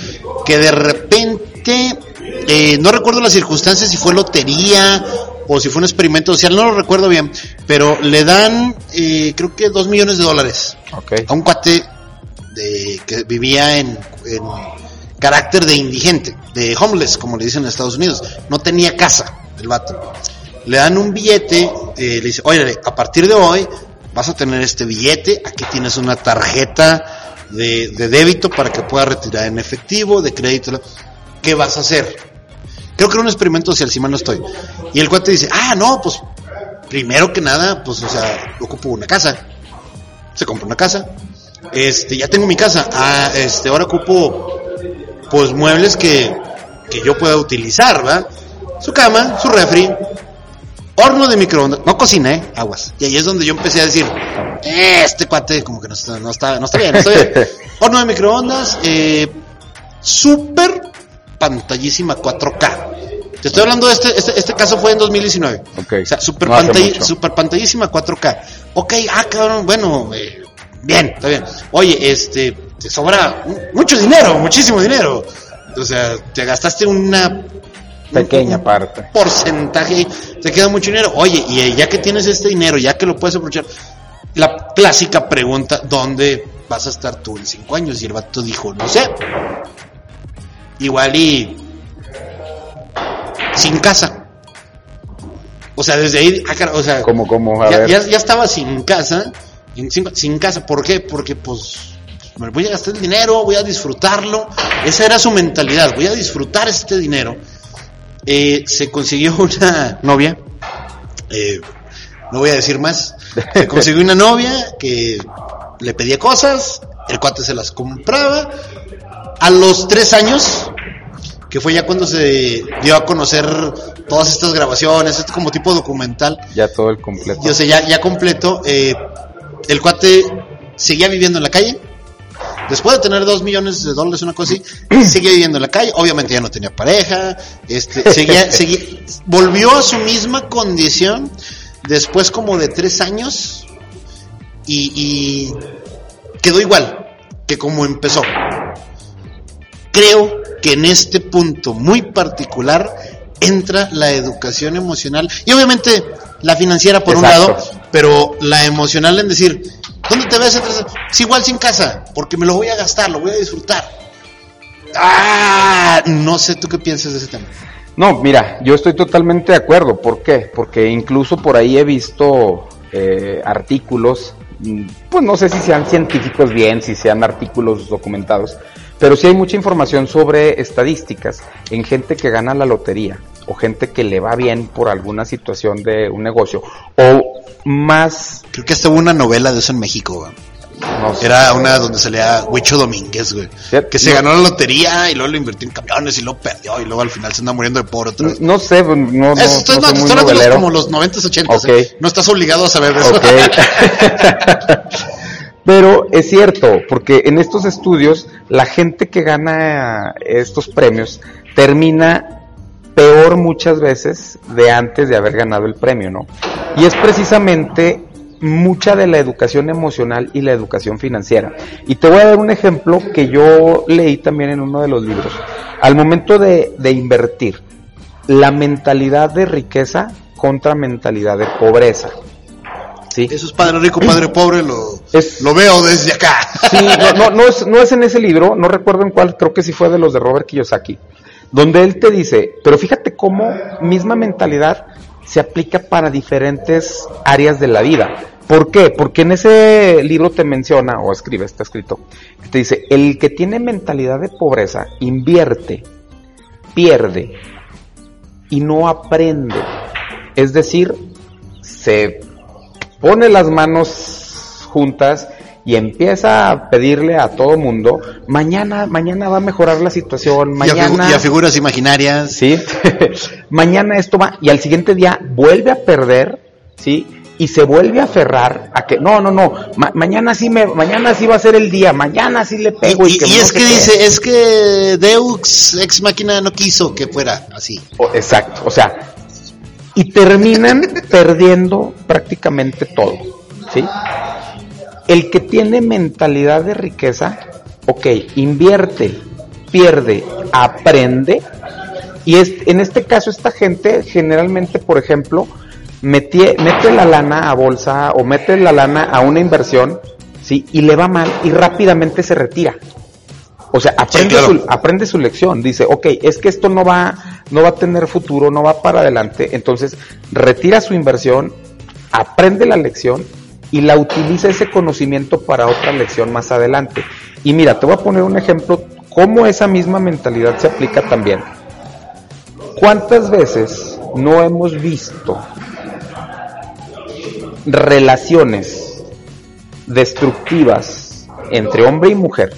que de repente, eh, no recuerdo las circunstancias, si fue lotería o si fue un experimento social, no lo recuerdo bien, pero le dan, eh, creo que dos millones de dólares Ok. a un cuate de, que vivía en, en carácter de indigente, de homeless, como le dicen en Estados Unidos. No tenía casa, el vato. Le dan un billete, eh, le dice, oye, a partir de hoy vas a tener este billete, aquí tienes una tarjeta de, de débito para que puedas retirar en efectivo, de crédito. ¿Qué vas a hacer? Creo que era un experimento social, si mal no estoy. Y el cuate dice, ah, no, pues primero que nada, pues, o sea, ocupo una casa. Se compra una casa. Este, ya tengo mi casa. Ah, este, ahora ocupo, pues, muebles que, que yo pueda utilizar, ¿verdad? Su cama, su refri, horno de microondas, no cocina, ¿eh? Aguas. Y ahí es donde yo empecé a decir, "Eh, este cuate como que no está, no está, no está bien, no está bien. [laughs] horno de microondas, eh, super pantallísima 4K. Te estoy hablando de este, este, este caso fue en 2019. Ok. O sea, super, No pantall- super pantallísima 4K. Ok, ah, cabrón, bueno, eh, bien, está bien. Oye, este, te sobra mucho dinero, muchísimo dinero. O sea, te gastaste una pequeña un parte. Porcentaje, te queda mucho dinero. Oye, y ya que tienes este dinero, ya que lo puedes aprovechar, la clásica pregunta, ¿dónde vas a estar tú en cinco años? Y el vato dijo, no sé. Igual y sin casa. O sea, desde ahí, ah, o sea, como, como, ya, ya, ya, estaba sin casa, sin, sin casa, ¿por qué? Porque pues me voy a gastar el dinero, voy a disfrutarlo. Esa era su mentalidad, voy a disfrutar este dinero. Eh, se consiguió [laughs] una novia, eh, no voy a decir más, [laughs] se consiguió una novia que le pedía cosas, el cuate se las compraba. A los tres años, que fue ya cuando se dio a conocer todas estas grabaciones, este como tipo documental. Ya todo el completo. Yo sé, ya, ya completo. Eh, el cuate seguía viviendo en la calle. Después de tener dos millones de dólares, una cosa así, [clears throat] seguía viviendo en la calle. Obviamente ya no tenía pareja. Este, seguía, [laughs] seguía, volvió a su misma condición después como de tres años y, y quedó igual que como empezó. Creo que en este punto muy particular entra la educación emocional y obviamente la financiera por Exacto. un lado, pero la emocional en decir, ¿dónde te ves? Es igual sin casa, porque me lo voy a gastar, lo voy a disfrutar. Ah, no sé tú qué piensas de ese tema. No, mira, yo estoy totalmente de acuerdo. ¿Por qué? Porque incluso por ahí he visto eh, artículos, pues no sé si sean científicos bien, si sean artículos documentados, pero sí hay mucha información sobre estadísticas en gente que gana la lotería o gente que le va bien por alguna situación de un negocio o más Creo que hasta hubo una novela de eso en México. No sé, Era una donde salía Huicho Domínguez, güey. Que se no. ganó la lotería y luego lo invirtió en camiones y lo perdió y luego al final se anda muriendo de pobre otra vez. no sé, no, no, no Eso, esto es soy más, muy estoy hablando de como los 90s, 80s. Ok. ¿eh? No estás obligado a saber eso. Ok. [laughs] Pero es cierto, porque en estos estudios la gente que gana estos premios termina peor muchas veces de antes de haber ganado el premio, ¿no? Y es precisamente mucha de la educación emocional y la educación financiera. Y te voy a dar un ejemplo que yo leí también en uno de los libros. Al momento de, de invertir, la mentalidad de riqueza contra mentalidad de pobreza. ¿Sí? Eso es padre rico, padre pobre, lo, Es- lo veo desde acá. Sí, no, no, [laughs] no es, no es en ese libro, no recuerdo en cuál, creo que sí fue de los de Robert Kiyosaki, donde él te dice, pero fíjate cómo misma mentalidad se aplica para diferentes áreas de la vida. ¿Por qué? Porque en ese libro te menciona, o escribe, está escrito, te dice, el que tiene mentalidad de pobreza invierte, pierde y no aprende. Es decir, se pone las manos juntas y empieza a pedirle a todo mundo, mañana, mañana va a mejorar la situación, Y a, figu- mañana, y a figuras imaginarias. sí, [laughs] mañana esto va, y al siguiente día vuelve a perder, sí, y se vuelve a aferrar a que, no, no, no, ma- mañana sí me, mañana sí va a ser el día, mañana sí le pego y, y- que y no es que dice, es que Deux ex máquina no quiso que fuera así. Exacto, o sea, y terminan perdiendo prácticamente todo, ¿sí? El que tiene mentalidad de riqueza, ok, invierte, pierde, aprende, y es, en este caso esta gente generalmente, por ejemplo, metie- mete la lana a bolsa o mete la lana a una inversión, ¿sí? Y le va mal y rápidamente se retira. O sea, aprende, claro. su, aprende su lección. Dice, ok, es que esto no va, no va a tener futuro, no va para adelante. Entonces, retira su inversión, aprende la lección y la utiliza ese conocimiento para otra lección más adelante. Y mira, te voy a poner un ejemplo cómo esa misma mentalidad se aplica también. ¿Cuántas veces no hemos visto relaciones destructivas entre hombre y mujer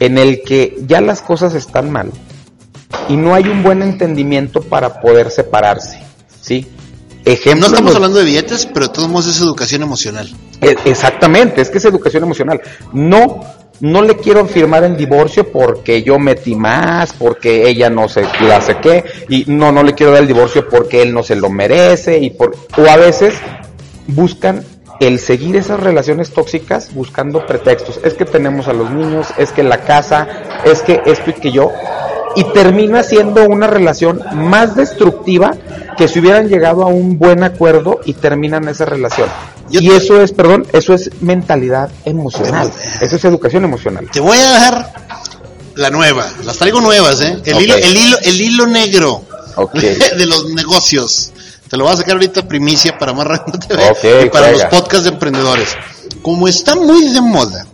en el que ya las cosas están mal y no hay un buen entendimiento para poder separarse, ¿sí? Ejemplo No estamos hablando de billetes, pero de todos modos es educación emocional. e- Exactamente, es que es educación emocional. No, no le quiero firmar el divorcio porque yo metí más, porque ella no se la sé qué, y no, no le quiero dar el divorcio porque él no se lo merece, y por, o a veces buscan el seguir esas relaciones tóxicas buscando pretextos. Es que tenemos a los niños, es que la casa, es que esto y que yo. Y termina siendo una relación más destructiva que si hubieran llegado a un buen acuerdo y terminan esa relación. Yo y eso es, perdón, eso es mentalidad emocional. Eso es educación emocional. Te voy a dejar la nueva. Las traigo nuevas, ¿eh? El, Ok. hilo, el, hilo, el hilo negro Ok. [laughs] de los negocios. Te lo voy a sacar ahorita primicia para más Rango TV Ok, y para juega. los podcasts de emprendedores. Como está muy de moda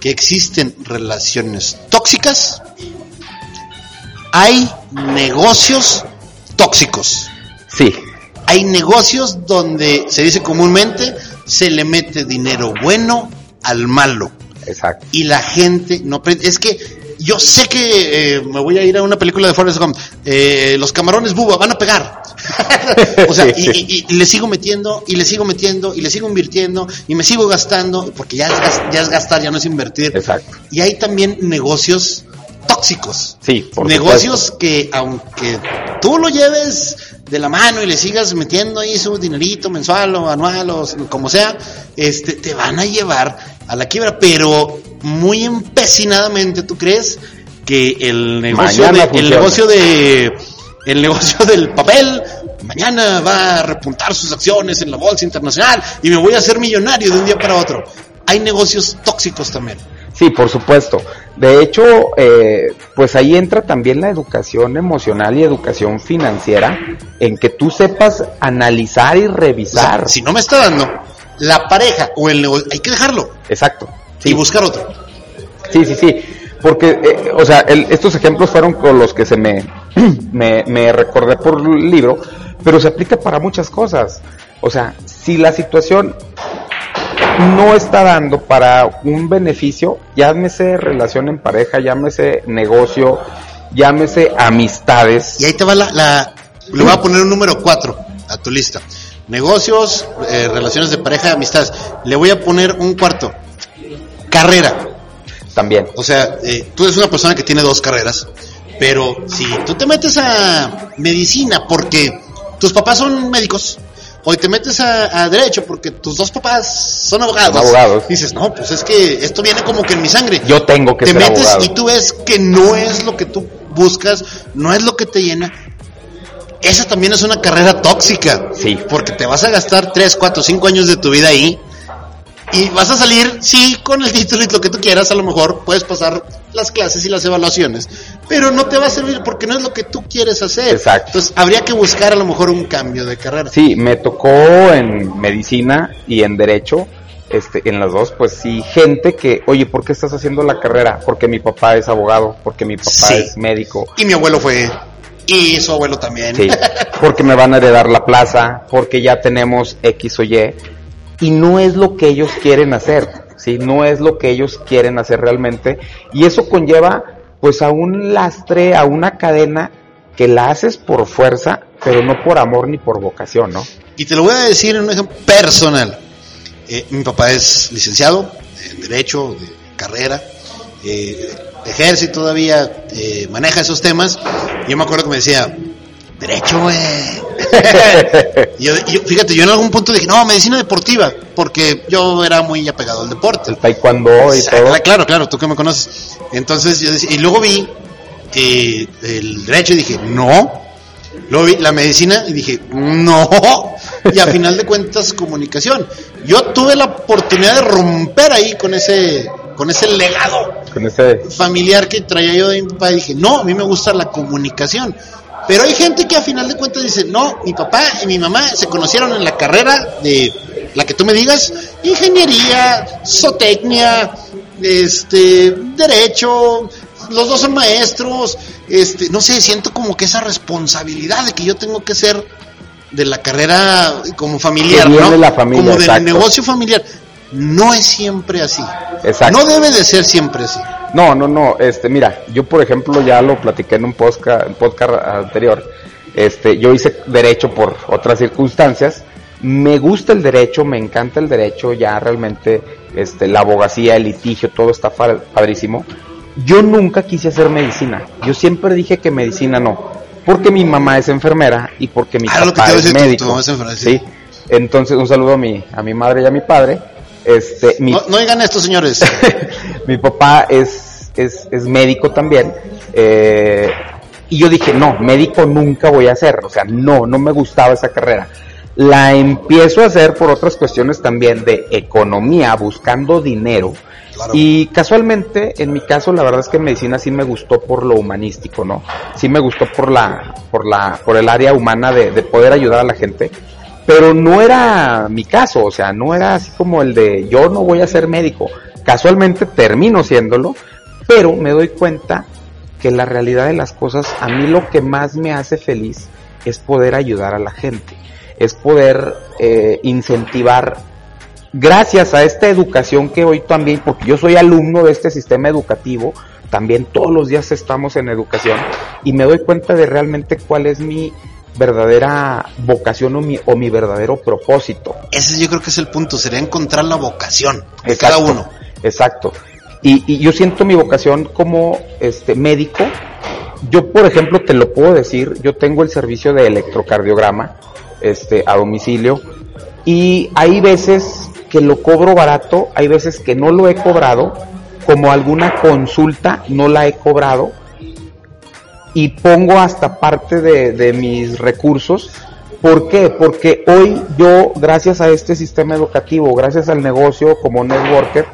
que existen relaciones tóxicas, hay negocios tóxicos. Sí, Hay negocios donde se dice comúnmente se le mete dinero bueno al malo exacto. y la gente no aprende. Es que yo sé que eh, me voy a ir a una película de Forrest Gump. Eh, los camarones buba van a pegar. [laughs] o sea, y, y- y le sigo metiendo, y le sigo metiendo, y le sigo invirtiendo, y me sigo gastando, porque ya es, ya es gastar, ya no es invertir. Exacto. Y hay también negocios tóxicos. Sí, por negocios que aunque tú lo lleves de la mano y le sigas metiendo ahí su dinerito mensual o anual o como sea, este te van a llevar a la quiebra, pero muy empecinadamente tú crees que el negocio de, el negocio de el negocio [laughs] del papel mañana va a repuntar sus acciones en la bolsa internacional y me voy a hacer millonario de un día para otro. Hay negocios tóxicos también. Sí, por supuesto. De hecho, eh, pues ahí entra también la educación emocional y educación financiera, en que tú sepas analizar y O sea, revisar. si no me está dando la pareja o el negocio, hay que dejarlo Exacto. Sí, y buscar otro. sí, sí, sí. Porque, eh, o sea, el- estos ejemplos fueron con los que se me, [clears throat] me, me recordé por el libro, pero se aplica para muchas cosas. O sea, si la situación no está dando para un beneficio, llámese relación en pareja, llámese negocio, llámese amistades. Y ahí te va la, la- le voy a poner un número 4 a tu lista. Negocios, eh, relaciones de pareja, amistades. Le voy a poner un cuarto. Carrera. También. O sea, eh, tú eres una persona que tiene dos carreras, pero si tú te metes a medicina porque tus papás son médicos, o te metes a, a derecho porque tus dos papás son abogados, Son abogados. dices, no, pues es que esto viene como que en mi sangre. Yo tengo que te ser metes abogado. y tú ves que no es lo que tú buscas, no es lo que te llena. Esa también es una carrera tóxica. Sí. Porque te vas a gastar 3, 4, 5 años de tu vida ahí. Y vas a salir, sí, con el título y lo que tú quieras, a lo mejor puedes pasar las clases y las evaluaciones, pero no te va a servir porque no es lo que tú quieres hacer. Exacto. Entonces, habría que buscar a lo mejor un cambio de carrera. Sí, me tocó en medicina y en derecho, este, en las dos, pues sí, gente que, oye, ¿por qué estás haciendo la carrera? Porque mi papá es abogado, porque mi papá Sí. es médico, Y mi abuelo fue, y su abuelo también. sí, [laughs] porque me van a heredar la plaza, porque ya tenemos X o Y, y no es lo que ellos quieren hacer, sí, no es lo que ellos quieren hacer realmente, y eso conlleva, pues, a un lastre, a una cadena que la haces por fuerza, pero no por amor ni por vocación, ¿no? Y te lo voy a decir en un ejemplo personal. Eh, mi papá es licenciado en Derecho, de carrera, eh, ejerce todavía eh, maneja esos temas. Yo me acuerdo que me decía, Derecho, güey. [laughs] Y yo, yo- fíjate, yo en algún punto dije, no, medicina deportiva, porque yo era muy apegado al deporte. El taekwondo y todo. Claro, claro, tú que me conoces. Entonces yo decía, y luego vi eh, el derecho y dije, no. Luego vi la medicina y dije, no. [laughs] Y a final de cuentas, comunicación. Yo tuve la oportunidad de romper ahí con ese, con ese legado Con ese familiar que traía yo de mi papá y dije, no, a mí me gusta la comunicación. Pero hay gente que a final de cuentas dice, no, mi papá y mi mamá se conocieron en la carrera de la que tú me digas, ingeniería, zootecnia, este, derecho, los dos son maestros, este, no sé, siento como que esa responsabilidad de que yo tengo que ser de la carrera como familiar, ¿no? de la familia, como del exacto. negocio familiar. No es siempre así. Exacto. No debe de ser siempre así. No, no, no, este, mira, yo por ejemplo ya lo platiqué en un podcast, podcast anterior, este, yo hice derecho por otras circunstancias, me gusta el derecho, me encanta el derecho, ya realmente, este, la abogacía, el litigio, todo está padrísimo. Yo nunca quise hacer medicina, yo siempre dije que medicina no, porque mi mamá es enfermera y porque mi Ah, lo que te es médico, sí. Entonces, un saludo a mi, a mi madre y a mi padre. Este, mi, No, no oigan esto, señores. [laughs] mi papá es, es, es médico también. eh, y yo dije, no, médico nunca voy a hacer. O sea, no, no me gustaba esa carrera. La empiezo a hacer por otras cuestiones también de economía, buscando dinero. Y casualmente, en mi caso, la verdad es que medicina sí me gustó por lo humanístico, ¿no? Sí me gustó por la, por la, por el área humana de, de poder ayudar a la gente. Pero no era mi caso, o sea, no era así como el de yo no voy a ser médico. Casualmente termino siéndolo, pero me doy cuenta que la realidad de las cosas, a mí lo que más me hace feliz es poder ayudar a la gente, es poder eh, incentivar, gracias a esta educación que hoy también, porque yo soy alumno de este sistema educativo, también todos los días estamos en educación y me doy cuenta de realmente cuál es mi verdadera vocación o mi, o mi verdadero propósito. Ese yo creo que es el punto, sería encontrar la vocación de Exacto, cada uno. Exacto. Y, y yo siento mi vocación como este médico. Yo, por ejemplo, te lo puedo decir, yo tengo el servicio de electrocardiograma este, a domicilio y hay veces que lo cobro barato, hay veces que no lo he cobrado, como alguna consulta no la he cobrado y pongo hasta parte de, de mis recursos. ¿Por qué? Porque hoy yo, gracias a este sistema educativo, gracias al negocio como networker,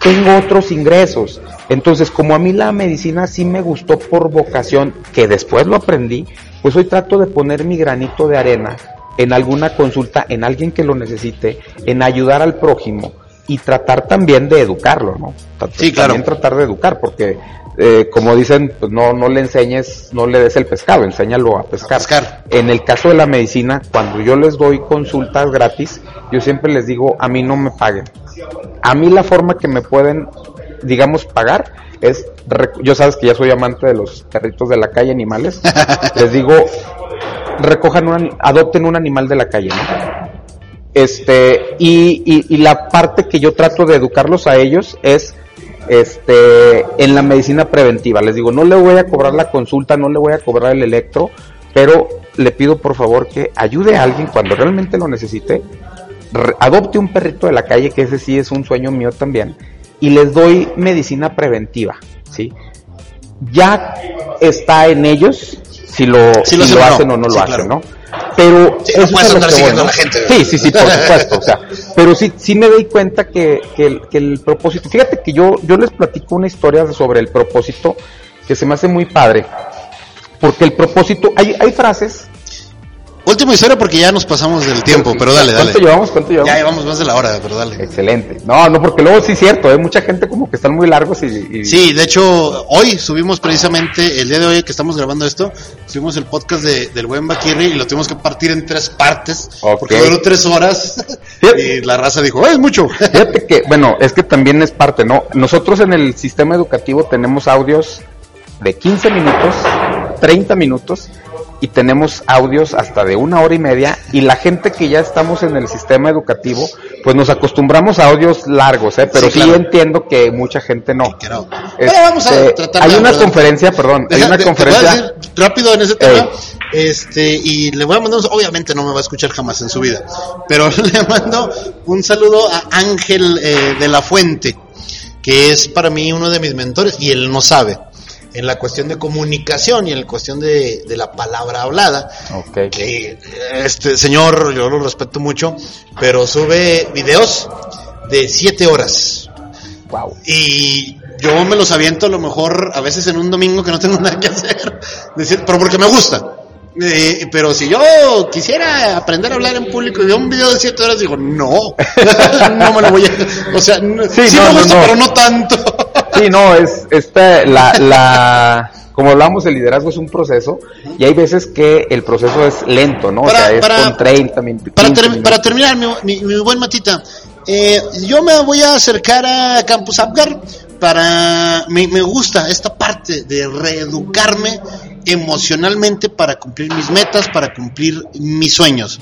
tengo otros ingresos. Entonces, como a mí la medicina sí me gustó por vocación, que después lo aprendí, pues hoy trato de poner mi granito de arena en alguna consulta, en alguien que lo necesite, en ayudar al prójimo y tratar también de educarlo, ¿no? Sí, claro. También tratar de educar, porque eh, como dicen, pues no, no le enseñes, no le des el pescado, enséñalo a pescar. pescar. En el caso de la medicina, cuando yo les doy consultas gratis, yo siempre les digo, a mí no me paguen. A mí la forma que me pueden, digamos, pagar es, yo sabes que ya soy amante de los perritos de la calle, animales, [laughs] les digo, recojan un, adopten un animal de la calle, ¿no? Este, y, y, y la parte que yo trato de educarlos a ellos es, este, en la medicina preventiva. Les digo, no le voy a cobrar la consulta, no le voy a cobrar el electro, pero le pido por favor que ayude a alguien cuando realmente lo necesite, adopte un perrito de la calle, que ese sí es un sueño mío también, y les doy medicina preventiva, ¿sí? Ya está en ellos si lo, Si si lo hacen o no. Sí, lo claro. hacen, ¿no? Pero Sí, no puedes es andar siguiendo la gente. Sí, sí, sí, por [laughs] supuesto, o sea, pero sí, sí me doy cuenta que, que, el, que el propósito, fíjate que yo, yo les platico una historia sobre el propósito que se me hace muy padre, porque el propósito, hay, hay frases. Última historia porque ya nos pasamos del tiempo, pero dale, dale. ¿Cuánto llevamos? ¿Cuánto llevamos? Ya llevamos más de la hora, pero dale. Excelente. No, no, porque luego sí es cierto, hay mucha gente como que están muy largos y... y- Sí, de hecho, hoy subimos precisamente, el día de hoy que estamos grabando esto, subimos el podcast de, del buen Baquirri y lo tuvimos que partir en tres partes, Ok. porque duró tres horas, [laughs] y la raza dijo, "Eh, es mucho. Fíjate que, bueno, es que también es parte, ¿no? Nosotros en el sistema educativo tenemos audios de 15 minutos, 30 minutos y tenemos audios hasta de una hora y media y la gente que ya estamos en el sistema educativo, pues nos acostumbramos a audios largos, ¿eh? Pero Sí, sí, claro. entiendo que mucha gente no. Que no. Este, Pero vamos a tratar hay una conferencia, perdón, hay una te- te voy a conferencia. decir rápido en ese tema. Este, y le voy a mandar, un- obviamente no me va a escuchar jamás en su vida, pero [laughs] le mando un saludo a Ángel eh, de la Fuente, que es para mí uno de mis mentores, y él no sabe, en la cuestión de comunicación y en la cuestión de, de la palabra hablada. Ok. Que este señor, yo lo respeto mucho, pero sube videos de siete horas. Wow. Y yo me los aviento a lo mejor a veces en un domingo que no tengo [laughs] nada que hacer, decir, pero porque me gusta. Eh, pero si yo quisiera aprender a hablar en público y veo un video de 7 horas, digo, no, [laughs] no me lo voy a. O sea, sí, Sí, no, me no, gusta, no. pero no tanto. Sí, no, es esta, la, la, como hablamos, el liderazgo es un proceso y hay veces que el proceso es lento, ¿no? Para- o sea, es para- con 30 min- Para, 15 ter- minutos. para terminar, mi, mi- mi buen Matita, eh, yo me voy a acercar a Campus Apgar para... Me, me gusta esta parte de reeducarme emocionalmente para cumplir mis metas, para cumplir mis sueños.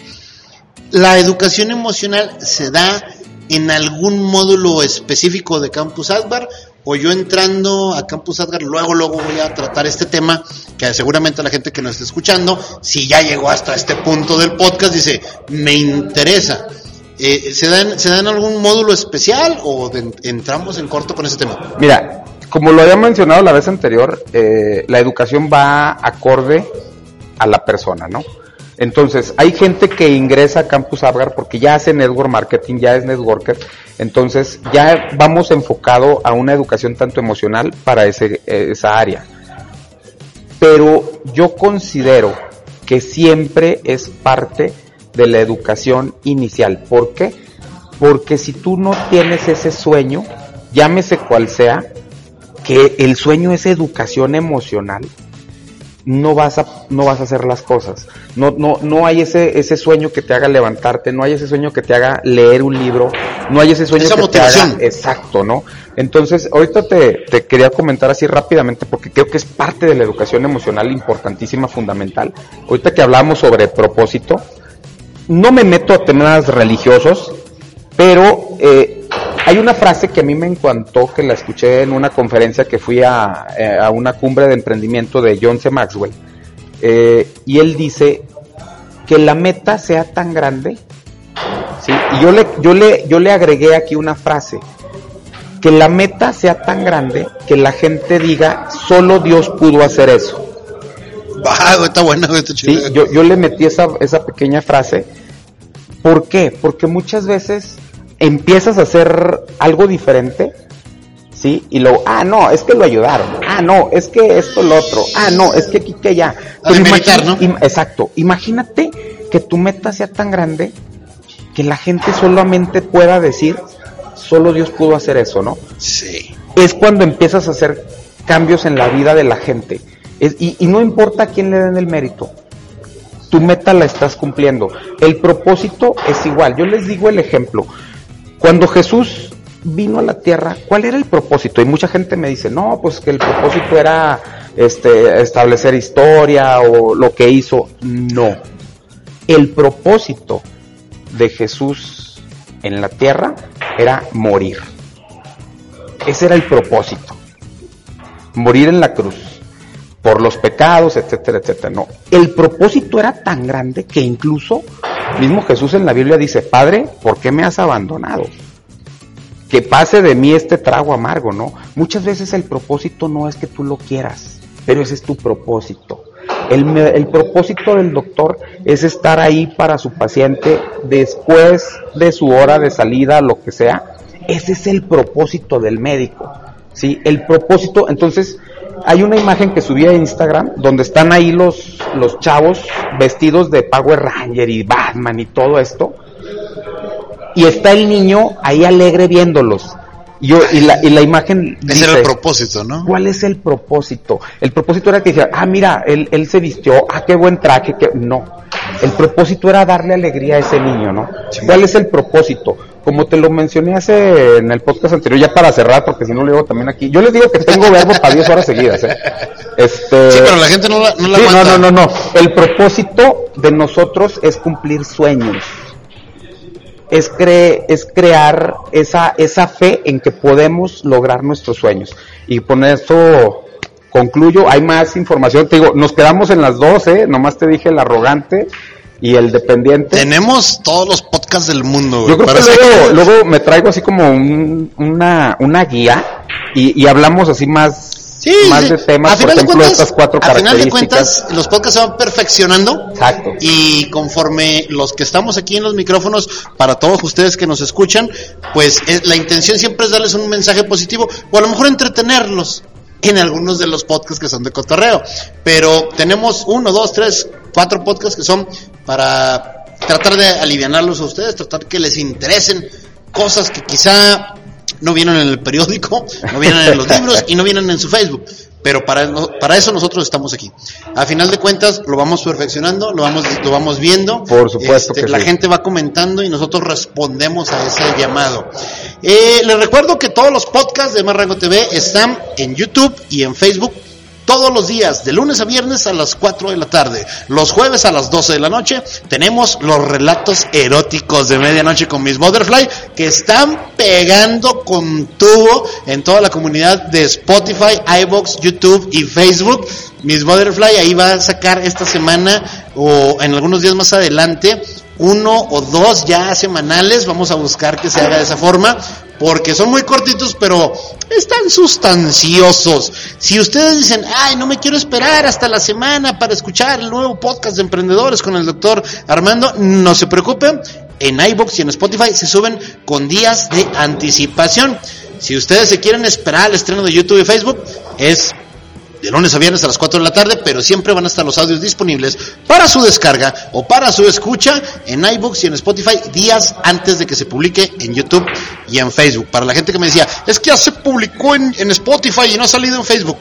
¿La educación emocional se da en algún módulo específico de Campus Akbar o yo entrando a Campus Adgar, luego, luego voy a tratar este tema, que seguramente la gente que nos está escuchando, si ya llegó hasta este punto del podcast, dice, me interesa. Eh, ¿se, dan, ¿Se dan algún módulo especial o entramos en corto con ese tema? Mira, como lo había mencionado la vez anterior, eh, la educación va acorde a la persona, ¿no? Entonces, hay gente que ingresa a Campus Abgar porque ya hace network marketing, ya es networker, entonces ya vamos enfocado a una educación tanto emocional para ese, esa área. Pero yo considero que siempre es parte de la educación inicial. ¿Por qué? Porque si tú no tienes ese sueño, llámese cual sea, que el sueño es educación emocional, no vas a, no vas a hacer las cosas. No, no, no hay ese, ese sueño que te haga levantarte, no hay ese sueño que te haga leer un libro, no hay ese sueño Esa que motivación. te haga, exacto, ¿no? Entonces, ahorita te, te quería comentar así rápidamente porque creo que es parte de la educación emocional importantísima, fundamental. Ahorita que hablamos sobre propósito, no me meto a temas religiosos, pero eh, hay una frase que a mí me encantó, que la escuché en una conferencia que fui a, eh, a una cumbre de emprendimiento de John C. Maxwell, eh, y él dice que la meta sea tan grande, ¿sí? y yo le, yo, le, yo le agregué aquí una frase, que la meta sea tan grande que la gente diga, solo Dios pudo hacer eso. Güey, está güey, está. Sí, yo, yo le metí esa, esa pequeña frase. ¿Por qué? Porque muchas veces empiezas a hacer algo diferente, ¿sí? Y luego, ah, no, es que lo ayudaron. Ah, no, es que esto, lo otro. Ah, no, es que aquí, que allá. Imagi- ¿no? im- exacto. Imagínate que tu meta sea tan grande que la gente solamente pueda decir, solo Dios pudo hacer eso, ¿no? Sí. es cuando empiezas a hacer cambios en la vida de la gente. Es- y, y no importa a quién le den el mérito, tu meta la estás cumpliendo. El propósito es igual. Yo les digo el ejemplo. Cuando Jesús vino a la tierra, ¿cuál era el propósito? Y mucha gente me dice, no, pues que el propósito era este, establecer historia o lo que hizo. No. El propósito de Jesús en la tierra era morir. Ese era el propósito. Morir en la cruz. Por los pecados, etcétera, etcétera. No. El propósito era tan grande que incluso mismo Jesús en la Biblia dice, Padre, ¿por qué me has abandonado? Que pase de mí este trago amargo, ¿no? Muchas veces el propósito no es que tú lo quieras, pero ese es tu propósito. El, el propósito del doctor es estar ahí para su paciente después de su hora de salida, lo que sea. Ese es el propósito del médico. ¿sí? El propósito, entonces, hay una imagen que subí a Instagram donde están ahí los, los chavos vestidos de Power Ranger y Batman y todo esto. Y está el niño ahí alegre viéndolos. Y, yo, y, la, y la imagen Ese era el propósito, ¿no? ¿Cuál es el propósito? El propósito era que dijera, ah, mira, él, él se vistió, ah, qué buen traje, que no. El propósito era darle alegría a ese niño, ¿no? ¿Cuál es el propósito? Como te lo mencioné hace en el podcast anterior, ya para cerrar, porque si no lo digo también aquí. Yo les digo que tengo verbo para 10 horas seguidas, ¿eh? Este, Sí, pero la gente no la, no la Sí, no, no, no, no. El propósito de nosotros es cumplir sueños. Es, cre- es crear esa, esa fe en que podemos lograr nuestros sueños. Y con esto concluyo. Hay más información. Te digo, nos quedamos en las dos, ¿eh? Nomás te dije el arrogante y el dependiente. Tenemos todos los podcasts del mundo, güey. Yo creo que luego, luego me traigo así como un- una, una guía y, y hablamos así más, Sí, más de temas, A por final de cuentas- estas cuatro A final de cuentas, los podcasts se van perfeccionando. Exacto. Y conforme los que estamos aquí en los micrófonos, para todos ustedes que nos escuchan, pues es- la intención siempre es darles un mensaje positivo o a lo mejor entretenerlos en algunos de los podcasts que son de cotorreo. Pero tenemos uno, dos, tres, cuatro podcasts que son para tratar de alivianarlos a ustedes, tratar que les interesen cosas que quizá no vienen en el periódico, no vienen en los [laughs] libros y no vienen en su Facebook. Pero para, eso nosotros estamos aquí. A final de cuentas, lo vamos perfeccionando, lo vamos, lo vamos viendo. Por supuesto Este, que La sí. gente va comentando y nosotros respondemos a ese llamado. Eh, les recuerdo que todos los podcasts de Más Rango TV están en YouTube y en Facebook Todos los días, de lunes a viernes a las 4 de la tarde. Los jueves a las 12 de la noche tenemos los relatos eróticos de medianoche con Miss Butterfly que están pegando con tubo en toda la comunidad de Spotify, iBox, YouTube y Facebook. Miss Butterfly ahí va a sacar esta semana o en algunos días más adelante uno o dos ya semanales, vamos a buscar que se haga de esa forma, porque son muy cortitos, pero están sustanciosos. Si ustedes dicen, ay, no me quiero esperar hasta la semana para escuchar el nuevo podcast de emprendedores con el doctor Armando, no se preocupen, en iBox y en Spotify se suben con días de anticipación. Si ustedes se quieren esperar al estreno de YouTube y Facebook, es de lunes a viernes a las 4 de la tarde, pero siempre van a estar los audios disponibles para su descarga o para su escucha en iBooks y en Spotify días antes de que se publique en YouTube y en Facebook. Para la gente que me decía, es que ya se publicó en, en Spotify y no ha salido en Facebook,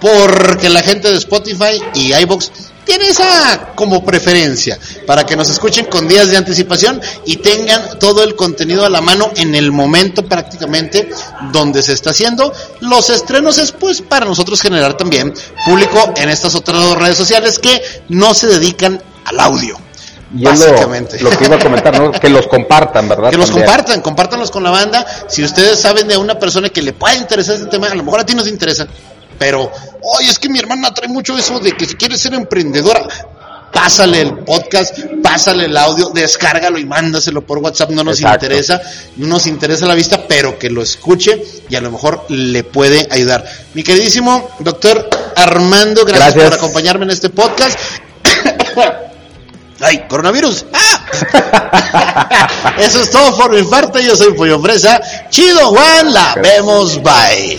porque la gente de Spotify y iBooks tiene esa como preferencia para que nos escuchen con días de anticipación y tengan todo el contenido a la mano en el momento prácticamente donde se está haciendo. Los estrenos es pues para nosotros generar también público en estas otras dos redes sociales que no se dedican al audio. básicamente. Lo, que iba a comentar, ¿no? que los compartan, ¿verdad? Que los compartan, compártanlos con la banda. Si ustedes saben de una persona que le puede interesar este tema, a lo mejor a ti nos interesa, pero, oye, es que mi hermana trae mucho eso de que si quieres ser emprendedora, pásale el podcast, pásale el audio, descárgalo y mándaselo por WhatsApp, no nos interesa, no nos interesa la vista, pero que lo escuche y a lo mejor le puede ayudar. Mi queridísimo doctor Armando, gracias, por acompañarme en este podcast. [coughs] ¡Ay, coronavirus! ¡Ah! [laughs] Eso es todo por mi parte, yo soy Pollo Fresa. Chido Juan, la vemos, bye.